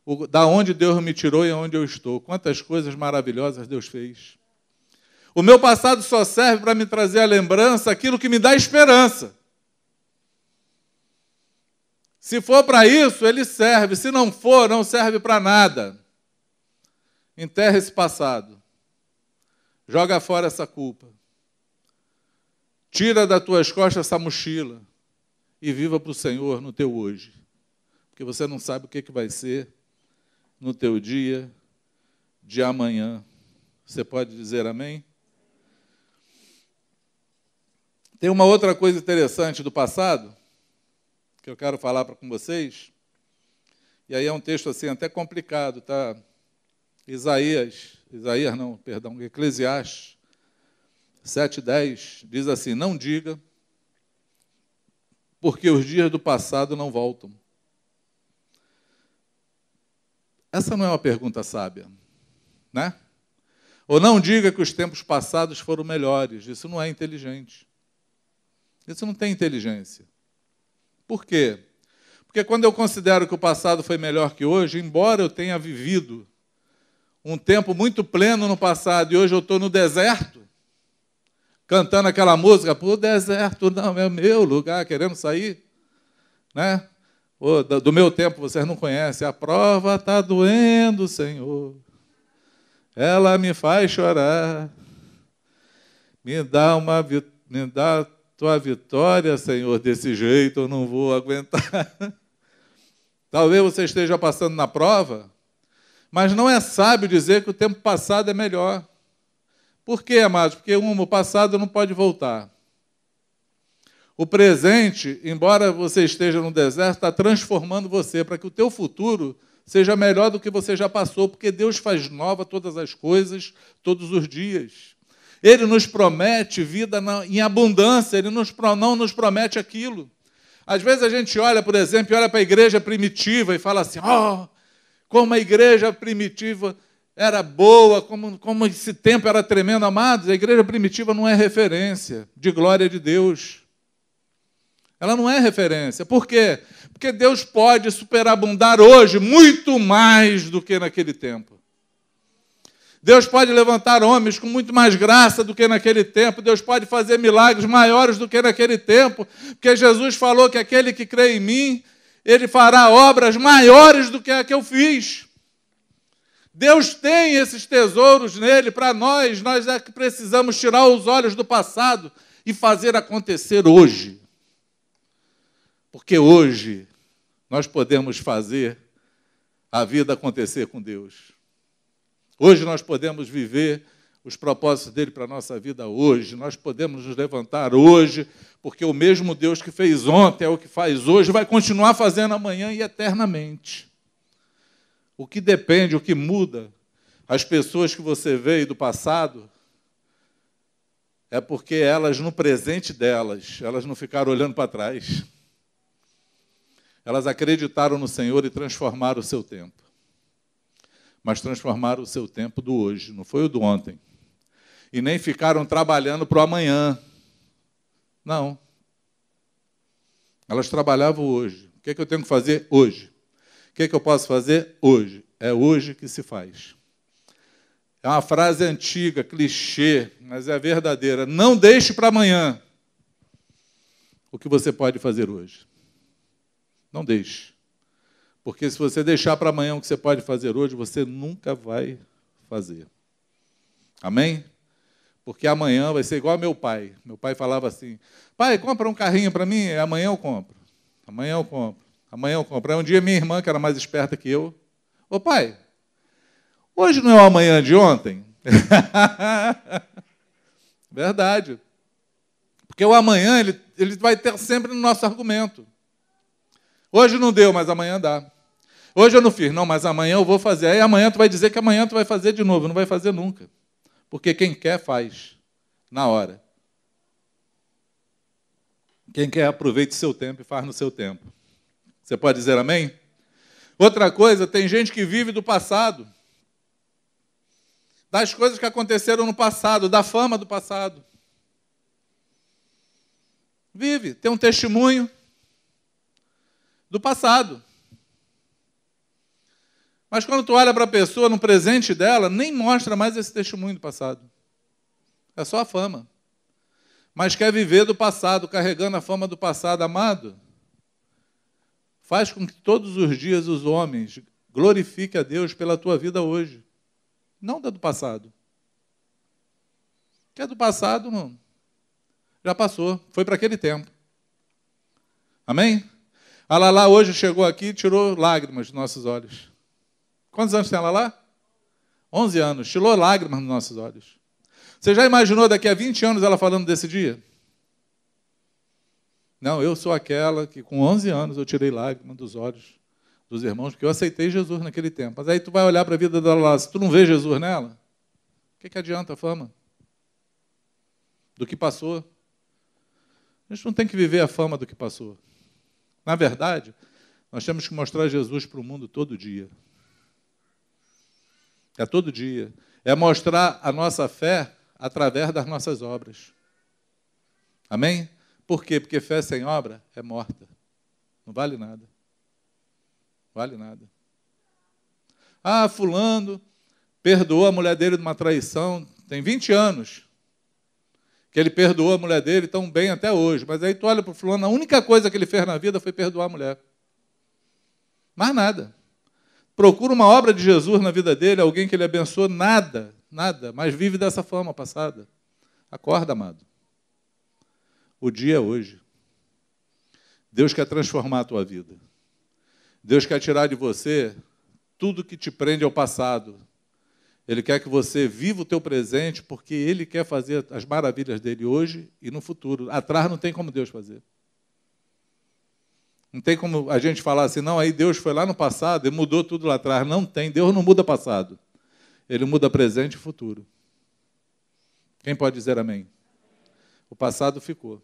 o, da onde Deus me tirou e onde eu estou. Quantas coisas maravilhosas Deus fez. O meu passado só serve para me trazer a lembrança aquilo que me dá esperança. Se for para isso, ele serve. Se não for, não serve para nada. Enterra esse passado. Joga fora essa culpa. Tira das tuas costas essa mochila e viva para o Senhor no teu hoje. Porque você não sabe o que, que vai ser no teu dia de amanhã. Você pode dizer amém? Tem uma outra coisa interessante do passado que eu quero falar com vocês. E aí é um texto assim até complicado, tá? Isaías, Isaías não, perdão, Eclesiastes 7:10 diz assim: "Não diga porque os dias do passado não voltam". Essa não é uma pergunta sábia, né? Ou não diga que os tempos passados foram melhores, isso não é inteligente. Isso não tem inteligência. Por quê? Porque quando eu considero que o passado foi melhor que hoje, embora eu tenha vivido um tempo muito pleno no passado e hoje eu estou no deserto, cantando aquela música, o deserto não é meu lugar, querendo sair, né? do meu tempo vocês não conhecem, a prova está doendo, Senhor, ela me faz chorar, me dá uma me dá tua vitória, Senhor, desse jeito eu não vou aguentar. *laughs* Talvez você esteja passando na prova, mas não é sábio dizer que o tempo passado é melhor. Por quê, amados? Porque um, o passado não pode voltar. O presente, embora você esteja no deserto, está transformando você para que o teu futuro seja melhor do que você já passou, porque Deus faz nova todas as coisas, todos os dias. Ele nos promete vida em abundância, ele nos, não nos promete aquilo. Às vezes a gente olha, por exemplo, olha para a igreja primitiva e fala assim: oh, como a igreja primitiva era boa, como, como esse tempo era tremendo, amados. A igreja primitiva não é referência de glória de Deus. Ela não é referência. Por quê? Porque Deus pode superabundar hoje muito mais do que naquele tempo. Deus pode levantar homens com muito mais graça do que naquele tempo. Deus pode fazer milagres maiores do que naquele tempo. Porque Jesus falou que aquele que crê em mim, ele fará obras maiores do que a que eu fiz. Deus tem esses tesouros nele para nós, nós é que precisamos tirar os olhos do passado e fazer acontecer hoje. Porque hoje nós podemos fazer a vida acontecer com Deus. Hoje nós podemos viver os propósitos dele para a nossa vida hoje. Nós podemos nos levantar hoje, porque o mesmo Deus que fez ontem é o que faz hoje, vai continuar fazendo amanhã e eternamente. O que depende, o que muda, as pessoas que você vê do passado, é porque elas, no presente delas, elas não ficaram olhando para trás. Elas acreditaram no Senhor e transformaram o seu tempo mas transformaram o seu tempo do hoje, não foi o do ontem. E nem ficaram trabalhando para o amanhã. Não. Elas trabalhavam hoje. O que, é que eu tenho que fazer hoje? O que, é que eu posso fazer hoje? É hoje que se faz. É uma frase antiga, clichê, mas é verdadeira. Não deixe para amanhã o que você pode fazer hoje. Não deixe. Porque se você deixar para amanhã o que você pode fazer hoje, você nunca vai fazer. Amém? Porque amanhã vai ser igual meu pai. Meu pai falava assim: pai, compra um carrinho para mim, amanhã eu compro. Amanhã eu compro. Amanhã eu compro. Aí um dia minha irmã, que era mais esperta que eu, ô pai, hoje não é o amanhã de ontem? *laughs* Verdade. Porque o amanhã ele, ele vai ter sempre no nosso argumento. Hoje não deu, mas amanhã dá. Hoje eu não fiz, não, mas amanhã eu vou fazer. Aí amanhã tu vai dizer que amanhã tu vai fazer de novo. Não vai fazer nunca. Porque quem quer, faz. Na hora. Quem quer, aproveite seu tempo e faz no seu tempo. Você pode dizer amém? Outra coisa, tem gente que vive do passado. Das coisas que aconteceram no passado, da fama do passado. Vive, tem um testemunho do passado. Mas quando tu olha para a pessoa no presente dela, nem mostra mais esse testemunho do passado. É só a fama. Mas quer viver do passado, carregando a fama do passado, amado. Faz com que todos os dias os homens glorifiquem a Deus pela tua vida hoje. Não da do passado. Que é do passado, não. Já passou. Foi para aquele tempo. Amém? A Lala hoje chegou aqui e tirou lágrimas dos nossos olhos. Quantos anos tem ela lá? 11 anos. Tirou lágrimas nos nossos olhos. Você já imaginou daqui a 20 anos ela falando desse dia? Não, eu sou aquela que com 11 anos eu tirei lágrimas dos olhos dos irmãos, porque eu aceitei Jesus naquele tempo. Mas aí tu vai olhar para a vida dela lá, se tu não vê Jesus nela, o que, que adianta a fama? Do que passou. A gente não tem que viver a fama do que passou. Na verdade, nós temos que mostrar Jesus para o mundo todo dia. É todo dia. É mostrar a nossa fé através das nossas obras. Amém? Por quê? Porque fé sem obra é morta. Não vale nada. Vale nada. Ah, fulano perdoou a mulher dele de uma traição, tem 20 anos que ele perdoou a mulher dele tão bem até hoje. Mas aí tu olha para o fulano, a única coisa que ele fez na vida foi perdoar a mulher. Mais nada procura uma obra de Jesus na vida dele, alguém que ele abençoou, nada, nada, mas vive dessa fama passada. Acorda, amado. O dia é hoje. Deus quer transformar a tua vida. Deus quer tirar de você tudo que te prende ao passado. Ele quer que você viva o teu presente, porque Ele quer fazer as maravilhas dele hoje e no futuro. Atrás não tem como Deus fazer. Não tem como a gente falar assim, não, aí Deus foi lá no passado e mudou tudo lá atrás. Não tem, Deus não muda passado. Ele muda presente e futuro. Quem pode dizer amém? O passado ficou.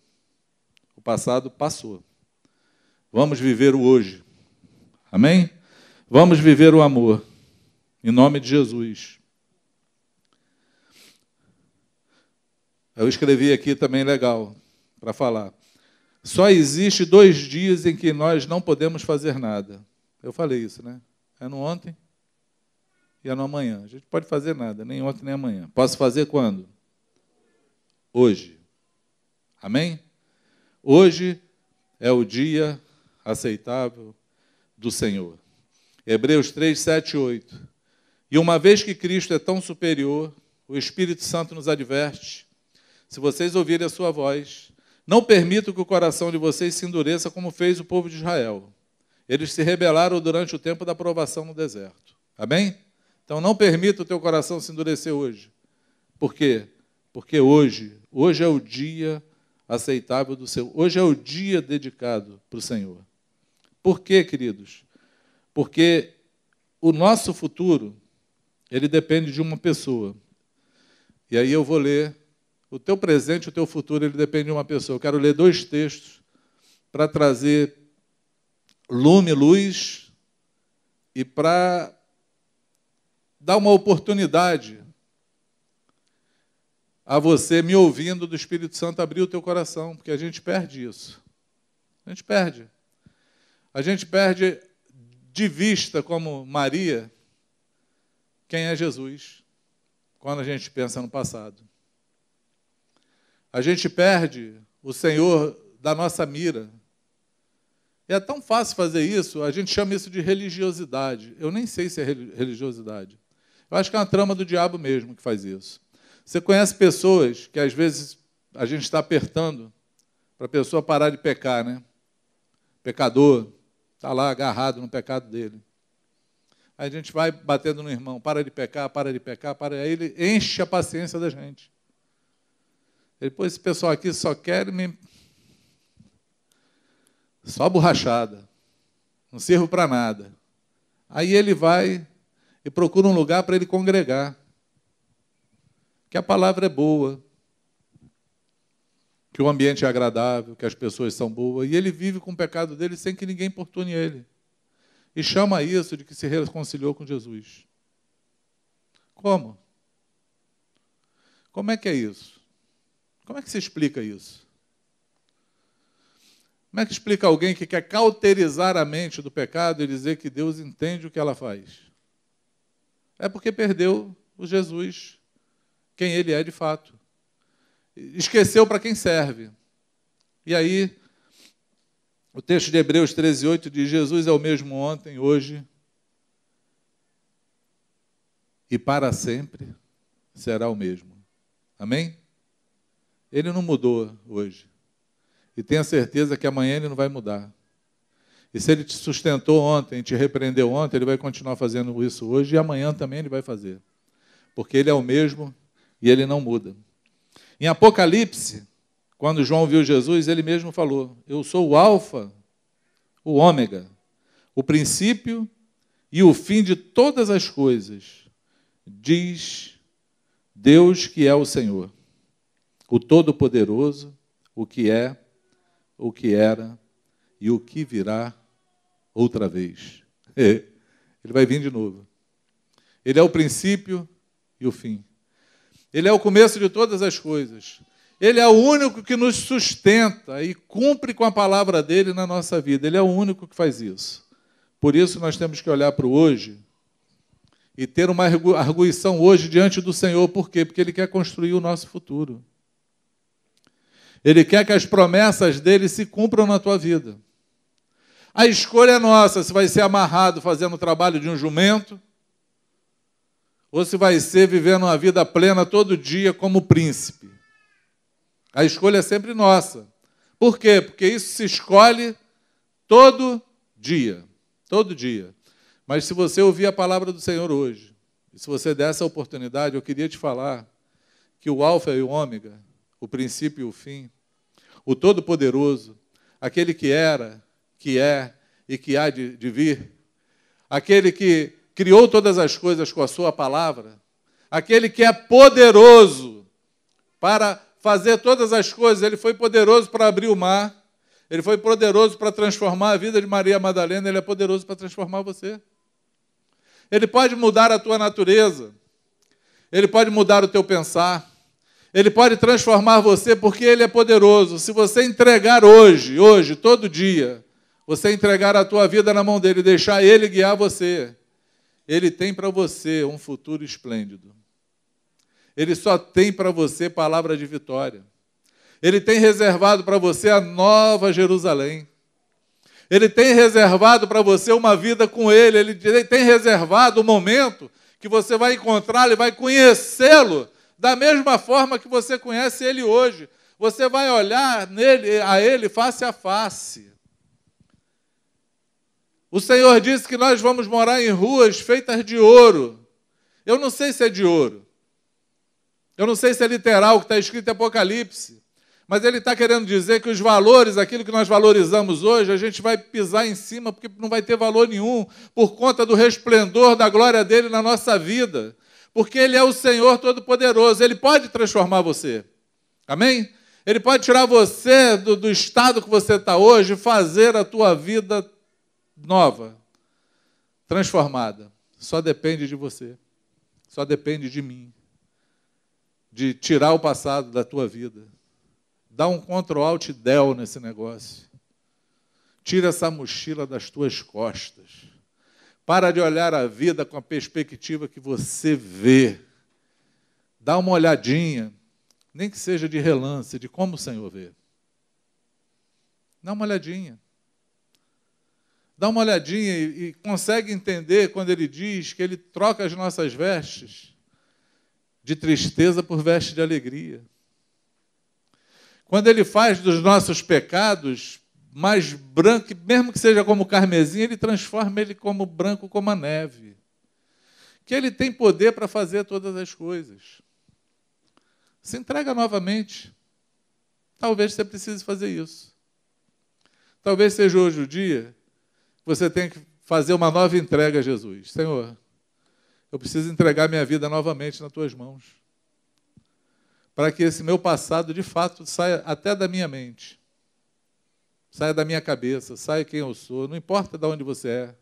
O passado passou. Vamos viver o hoje. Amém? Vamos viver o amor. Em nome de Jesus. Eu escrevi aqui também legal para falar. Só existe dois dias em que nós não podemos fazer nada. Eu falei isso, né? É no ontem e é no amanhã. A gente pode fazer nada, nem ontem nem amanhã. Posso fazer quando? Hoje. Amém? Hoje é o dia aceitável do Senhor. Hebreus 3, 7 8. E uma vez que Cristo é tão superior, o Espírito Santo nos adverte: se vocês ouvirem a sua voz, não permitam que o coração de vocês se endureça como fez o povo de Israel. Eles se rebelaram durante o tempo da provação no deserto. Amém? Então não permita o teu coração se endurecer hoje. Por quê? Porque hoje, hoje é o dia aceitável do Senhor. Hoje é o dia dedicado para o Senhor. Por quê, queridos? Porque o nosso futuro, ele depende de uma pessoa. E aí eu vou ler o teu presente, o teu futuro, ele depende de uma pessoa. Eu quero ler dois textos para trazer lume, luz e para dar uma oportunidade a você, me ouvindo do Espírito Santo, abrir o teu coração, porque a gente perde isso. A gente perde. A gente perde de vista, como Maria, quem é Jesus, quando a gente pensa no passado. A gente perde o Senhor da nossa mira. E é tão fácil fazer isso, a gente chama isso de religiosidade. Eu nem sei se é religiosidade. Eu acho que é uma trama do diabo mesmo que faz isso. Você conhece pessoas que às vezes a gente está apertando para a pessoa parar de pecar, né? Pecador, está lá agarrado no pecado dele. Aí a gente vai batendo no irmão, para de pecar, para de pecar, para. Aí ele enche a paciência da gente. Depois esse pessoal aqui só quer me. Só borrachada. Não sirvo para nada. Aí ele vai e procura um lugar para ele congregar que a palavra é boa, que o ambiente é agradável, que as pessoas são boas, e ele vive com o pecado dele sem que ninguém importune ele. E chama isso de que se reconciliou com Jesus. Como? Como é que é isso? Como é que se explica isso? Como é que explica alguém que quer cauterizar a mente do pecado e dizer que Deus entende o que ela faz? É porque perdeu o Jesus quem ele é de fato. Esqueceu para quem serve. E aí, o texto de Hebreus 13, 8 diz: Jesus é o mesmo ontem, hoje e para sempre será o mesmo. Amém? Ele não mudou hoje. E tenha certeza que amanhã ele não vai mudar. E se ele te sustentou ontem, te repreendeu ontem, ele vai continuar fazendo isso hoje e amanhã também ele vai fazer. Porque ele é o mesmo e ele não muda. Em Apocalipse, quando João viu Jesus, ele mesmo falou: Eu sou o Alfa, o Ômega, o princípio e o fim de todas as coisas, diz Deus que é o Senhor, o Todo-Poderoso, o que é, o que era e o que virá outra vez. *laughs* Ele vai vir de novo. Ele é o princípio e o fim. Ele é o começo de todas as coisas. Ele é o único que nos sustenta e cumpre com a palavra dele na nossa vida. Ele é o único que faz isso. Por isso nós temos que olhar para o hoje e ter uma arguição hoje diante do Senhor. Por quê? Porque Ele quer construir o nosso futuro. Ele quer que as promessas dele se cumpram na tua vida. A escolha é nossa se vai ser amarrado fazendo o trabalho de um jumento ou se vai ser vivendo uma vida plena todo dia como príncipe. A escolha é sempre nossa. Por quê? Porque isso se escolhe todo dia. Todo dia. Mas se você ouvir a palavra do Senhor hoje, e se você der essa oportunidade, eu queria te falar que o Alfa e o Ômega, o princípio e o fim, o Todo-Poderoso, aquele que era, que é e que há de, de vir, aquele que criou todas as coisas com a sua palavra, aquele que é poderoso para fazer todas as coisas, ele foi poderoso para abrir o mar, Ele foi poderoso para transformar a vida de Maria Madalena, ele é poderoso para transformar você. Ele pode mudar a tua natureza. Ele pode mudar o teu pensar. Ele pode transformar você porque ele é poderoso. Se você entregar hoje, hoje, todo dia, você entregar a tua vida na mão dele deixar ele guiar você, ele tem para você um futuro esplêndido. Ele só tem para você palavra de vitória. Ele tem reservado para você a nova Jerusalém. Ele tem reservado para você uma vida com Ele. Ele tem reservado o momento que você vai encontrá-lo e vai conhecê-lo da mesma forma que você conhece Ele hoje. Você vai olhar nele, a Ele face a face. O Senhor disse que nós vamos morar em ruas feitas de ouro. Eu não sei se é de ouro. Eu não sei se é literal o que está escrito em Apocalipse. Mas ele está querendo dizer que os valores, aquilo que nós valorizamos hoje, a gente vai pisar em cima porque não vai ter valor nenhum, por conta do resplendor da glória dele na nossa vida. Porque ele é o Senhor Todo-Poderoso, ele pode transformar você. Amém? Ele pode tirar você do, do estado que você está hoje e fazer a tua vida nova, transformada. Só depende de você. Só depende de mim. De tirar o passado da tua vida Dá um Ctrl Alt Del nesse negócio. Tira essa mochila das tuas costas. Para de olhar a vida com a perspectiva que você vê. Dá uma olhadinha, nem que seja de relance, de como o Senhor vê. Dá uma olhadinha. Dá uma olhadinha e, e consegue entender quando ele diz que ele troca as nossas vestes de tristeza por veste de alegria. Quando ele faz dos nossos pecados mais branco, mesmo que seja como carmesim, ele transforma ele como branco como a neve. Que ele tem poder para fazer todas as coisas. Se entrega novamente. Talvez você precise fazer isso. Talvez seja hoje o dia que você tem que fazer uma nova entrega a Jesus. Senhor, eu preciso entregar minha vida novamente nas tuas mãos para que esse meu passado de fato saia até da minha mente, saia da minha cabeça, saia quem eu sou, não importa de onde você é,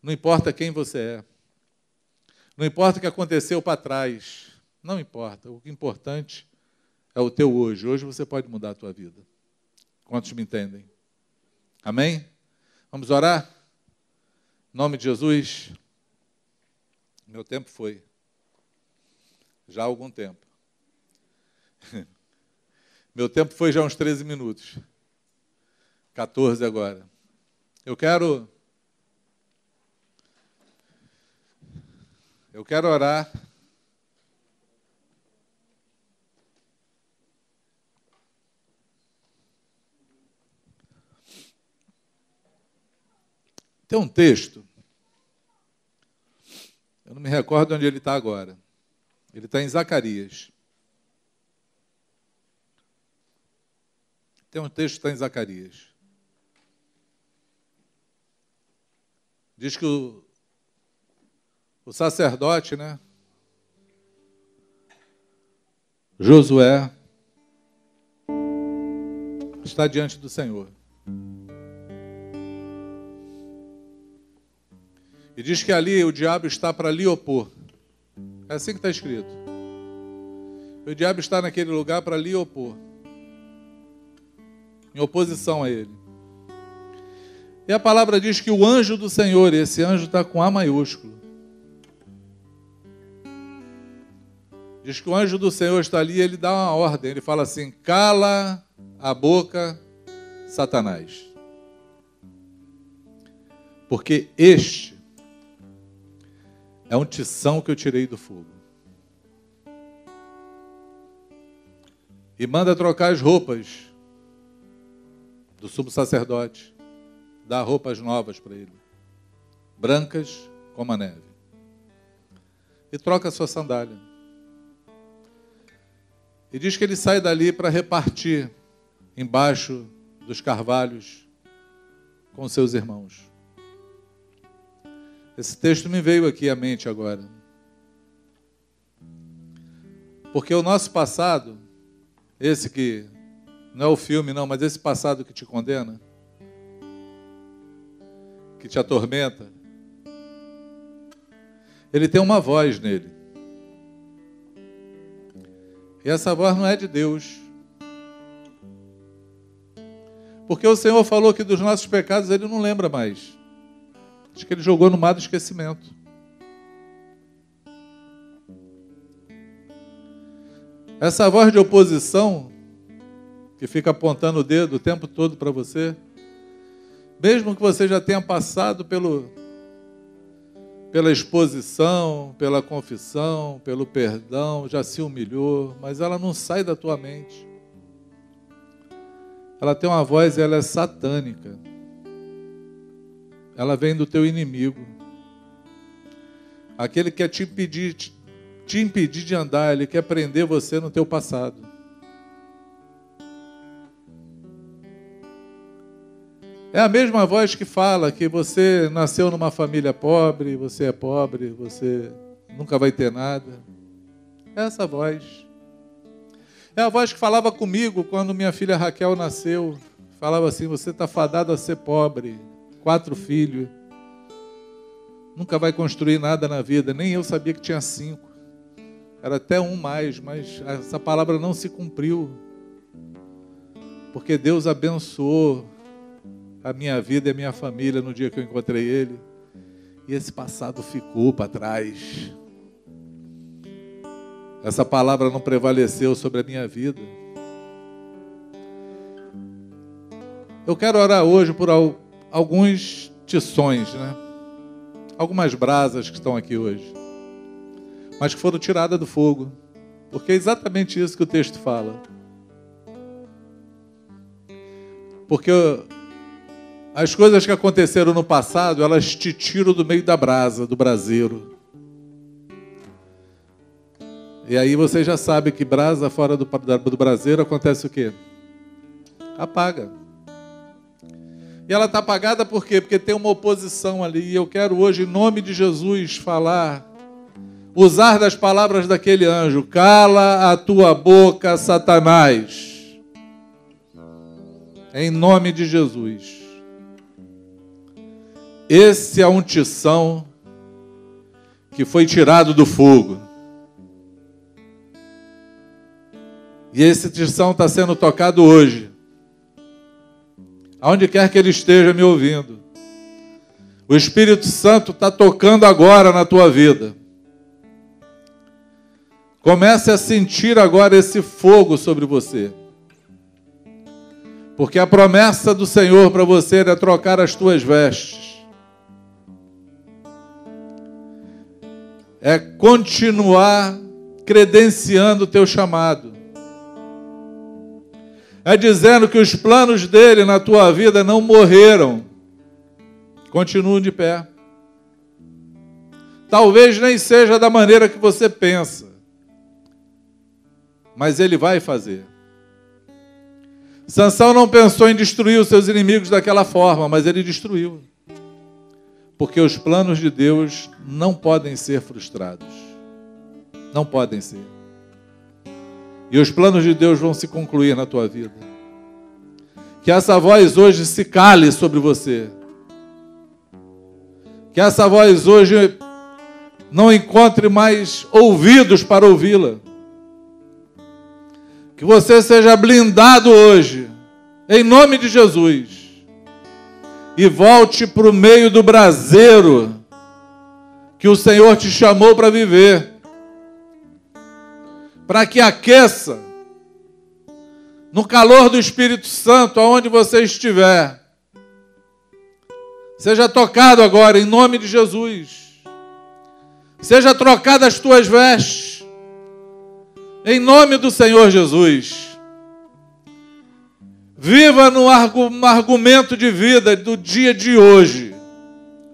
não importa quem você é, não importa o que aconteceu para trás, não importa, o importante é o teu hoje. Hoje você pode mudar a tua vida. Quantos me entendem? Amém? Vamos orar? Em nome de Jesus. Meu tempo foi. Já há algum tempo. *laughs* Meu tempo foi já uns 13 minutos. 14 agora. Eu quero. Eu quero orar. Tem um texto. Eu não me recordo onde ele está agora. Ele está em Zacarias. Tem um texto que está em Zacarias. Diz que o, o sacerdote, né? Josué está diante do Senhor. E diz que ali o diabo está para lhe opor. É assim que está escrito. O diabo está naquele lugar para lhe opor em oposição a ele. E a palavra diz que o anjo do Senhor, esse anjo está com A maiúsculo. Diz que o anjo do Senhor está ali e ele dá uma ordem. Ele fala assim: cala a boca, Satanás. Porque este é um tição que eu tirei do fogo. E manda trocar as roupas do sumo sacerdote, dá roupas novas para ele, brancas como a neve. E troca sua sandália. E diz que ele sai dali para repartir embaixo dos carvalhos com seus irmãos. Esse texto me veio aqui à mente agora. Porque o nosso passado, esse que Não é o filme, não, mas esse passado que te condena, que te atormenta. Ele tem uma voz nele. E essa voz não é de Deus. Porque o Senhor falou que dos nossos pecados ele não lembra mais. Acho que ele jogou no mar do esquecimento. Essa voz de oposição, que fica apontando o dedo o tempo todo para você, mesmo que você já tenha passado pelo, pela exposição, pela confissão, pelo perdão, já se humilhou, mas ela não sai da tua mente. Ela tem uma voz ela é satânica. Ela vem do teu inimigo. Aquele que quer te impedir, te impedir de andar, ele quer prender você no teu passado. É a mesma voz que fala que você nasceu numa família pobre, você é pobre, você nunca vai ter nada. É essa voz. É a voz que falava comigo quando minha filha Raquel nasceu. Falava assim: Você está fadado a ser pobre, quatro filhos, nunca vai construir nada na vida. Nem eu sabia que tinha cinco. Era até um mais, mas essa palavra não se cumpriu. Porque Deus abençoou a minha vida e a minha família no dia que eu encontrei Ele. E esse passado ficou para trás. Essa palavra não prevaleceu sobre a minha vida. Eu quero orar hoje por alguns tições, né? Algumas brasas que estão aqui hoje, mas que foram tiradas do fogo, porque é exatamente isso que o texto fala. Porque as coisas que aconteceram no passado, elas te tiram do meio da brasa, do braseiro. E aí você já sabe que brasa fora do, do braseiro acontece o quê? Apaga. E ela está apagada por quê? Porque tem uma oposição ali. E eu quero hoje, em nome de Jesus, falar, usar das palavras daquele anjo: cala a tua boca, Satanás. Em nome de Jesus. Esse é um tição que foi tirado do fogo. E esse tição está sendo tocado hoje. Aonde quer que ele esteja me ouvindo. O Espírito Santo está tocando agora na tua vida. Comece a sentir agora esse fogo sobre você. Porque a promessa do Senhor para você é trocar as tuas vestes. É continuar credenciando o teu chamado é dizendo que os planos dele na tua vida não morreram, continuam de pé. Talvez nem seja da maneira que você pensa, mas ele vai fazer. Sansão não pensou em destruir os seus inimigos daquela forma, mas ele destruiu. Porque os planos de Deus não podem ser frustrados. Não podem ser. E os planos de Deus vão se concluir na tua vida. Que essa voz hoje se cale sobre você. Que essa voz hoje não encontre mais ouvidos para ouvi-la. Que você seja blindado hoje, em nome de Jesus. E volte para o meio do braseiro que o Senhor te chamou para viver para que aqueça no calor do Espírito Santo, aonde você estiver. Seja tocado agora em nome de Jesus. Seja trocada as tuas vestes em nome do Senhor Jesus. Viva no argumento de vida do dia de hoje.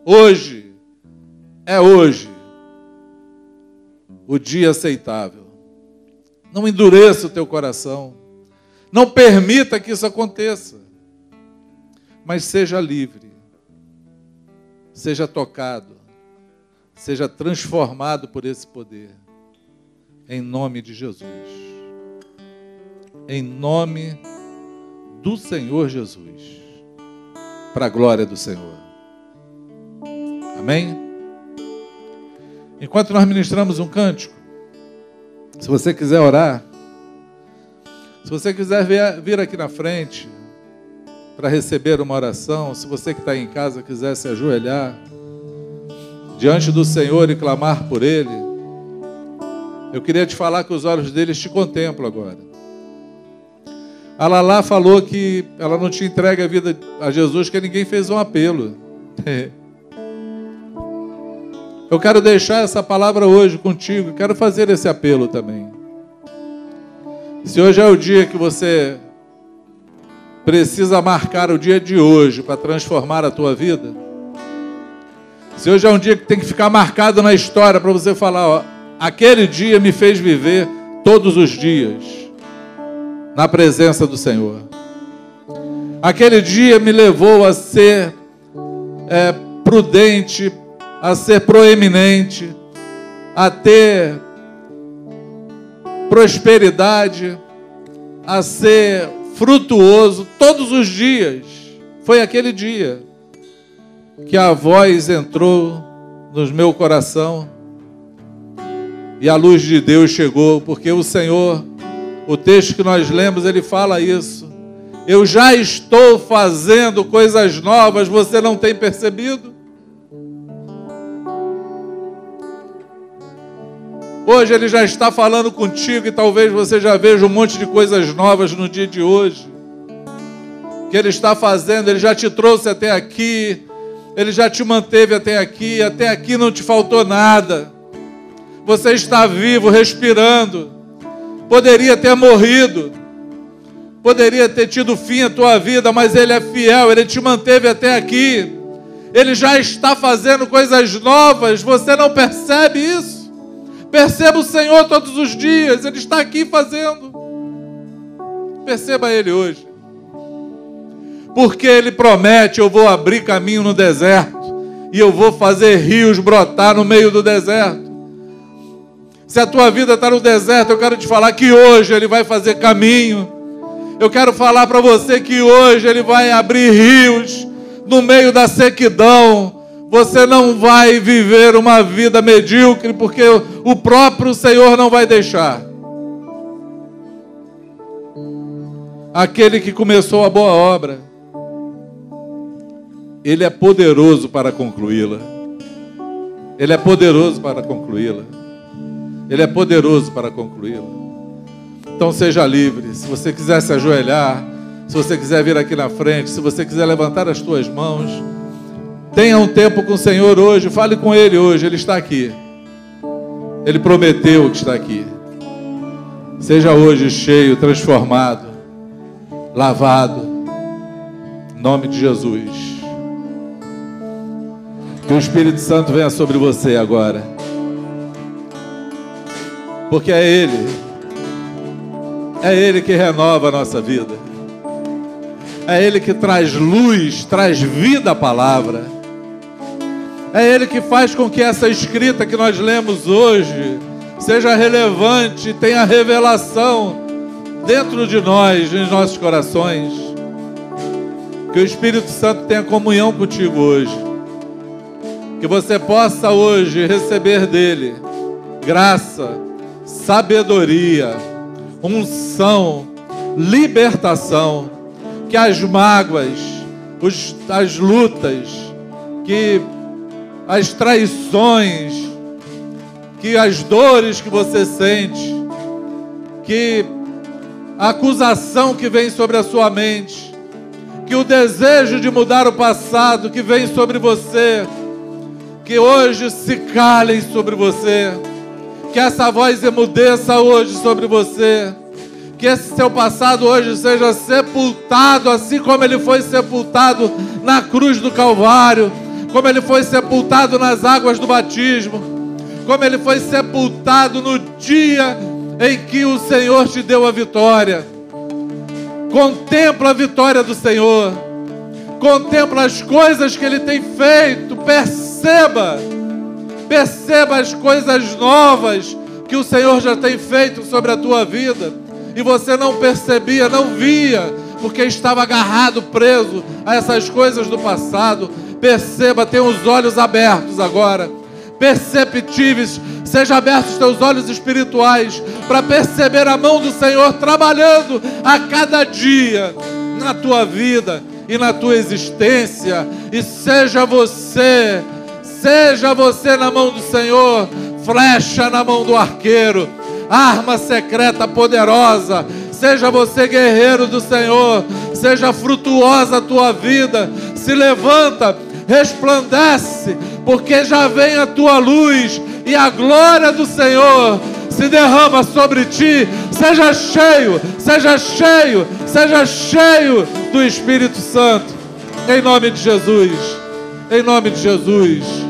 Hoje é hoje o dia aceitável. Não endureça o teu coração. Não permita que isso aconteça. Mas seja livre. Seja tocado. Seja transformado por esse poder. Em nome de Jesus. Em nome do Senhor Jesus, para a glória do Senhor. Amém? Enquanto nós ministramos um cântico, se você quiser orar, se você quiser vir aqui na frente para receber uma oração, se você que está em casa quiser se ajoelhar diante do Senhor e clamar por Ele, eu queria te falar que os olhos deles te contemplam agora. A Lala falou que ela não te entrega a vida a Jesus, que ninguém fez um apelo. Eu quero deixar essa palavra hoje contigo, quero fazer esse apelo também. Se hoje é o dia que você precisa marcar o dia de hoje para transformar a tua vida, se hoje é um dia que tem que ficar marcado na história para você falar, ó, aquele dia me fez viver todos os dias na presença do Senhor. Aquele dia me levou a ser é, prudente, a ser proeminente, a ter prosperidade, a ser frutuoso todos os dias. Foi aquele dia que a voz entrou no meu coração e a luz de Deus chegou, porque o Senhor, o texto que nós lemos, ele fala isso. Eu já estou fazendo coisas novas, você não tem percebido? Hoje ele já está falando contigo e talvez você já veja um monte de coisas novas no dia de hoje. Que ele está fazendo, ele já te trouxe até aqui, ele já te manteve até aqui, até aqui não te faltou nada. Você está vivo, respirando. Poderia ter morrido, poderia ter tido fim a tua vida, mas ele é fiel, ele te manteve até aqui. Ele já está fazendo coisas novas, você não percebe isso? Perceba o Senhor todos os dias, Ele está aqui fazendo. Perceba Ele hoje. Porque Ele promete: eu vou abrir caminho no deserto, e eu vou fazer rios brotar no meio do deserto. Se a tua vida está no deserto, eu quero te falar que hoje Ele vai fazer caminho. Eu quero falar para você que hoje Ele vai abrir rios no meio da sequidão você não vai viver uma vida medíocre, porque o próprio Senhor não vai deixar. Aquele que começou a boa obra, ele é poderoso para concluí-la. Ele é poderoso para concluí-la. Ele é poderoso para concluí-la. Então seja livre. Se você quiser se ajoelhar, se você quiser vir aqui na frente, se você quiser levantar as tuas mãos, Tenha um tempo com o Senhor hoje, fale com Ele hoje, Ele está aqui. Ele prometeu que está aqui. Seja hoje cheio, transformado, lavado, em nome de Jesus. Que o Espírito Santo venha sobre você agora, porque é Ele, é Ele que renova a nossa vida, é Ele que traz luz, traz vida à palavra. É Ele que faz com que essa escrita que nós lemos hoje seja relevante, tenha revelação dentro de nós, nos nossos corações. Que o Espírito Santo tenha comunhão contigo hoje. Que você possa hoje receber dele graça, sabedoria, unção, libertação. Que as mágoas, os, as lutas, que as traições, que as dores que você sente, que a acusação que vem sobre a sua mente, que o desejo de mudar o passado que vem sobre você, que hoje se calem sobre você, que essa voz emudeça hoje sobre você, que esse seu passado hoje seja sepultado, assim como ele foi sepultado na cruz do Calvário. Como ele foi sepultado nas águas do batismo, como ele foi sepultado no dia em que o Senhor te deu a vitória. Contempla a vitória do Senhor, contempla as coisas que ele tem feito, perceba, perceba as coisas novas que o Senhor já tem feito sobre a tua vida e você não percebia, não via, porque estava agarrado, preso a essas coisas do passado. Perceba, tenha os olhos abertos agora, perceptíveis. Seja abertos os teus olhos espirituais para perceber a mão do Senhor trabalhando a cada dia na tua vida e na tua existência. E seja você, seja você na mão do Senhor, flecha na mão do arqueiro, arma secreta poderosa. Seja você guerreiro do Senhor, seja frutuosa a tua vida. Se levanta, resplandece, porque já vem a tua luz e a glória do Senhor se derrama sobre ti. Seja cheio, seja cheio, seja cheio do Espírito Santo. Em nome de Jesus. Em nome de Jesus.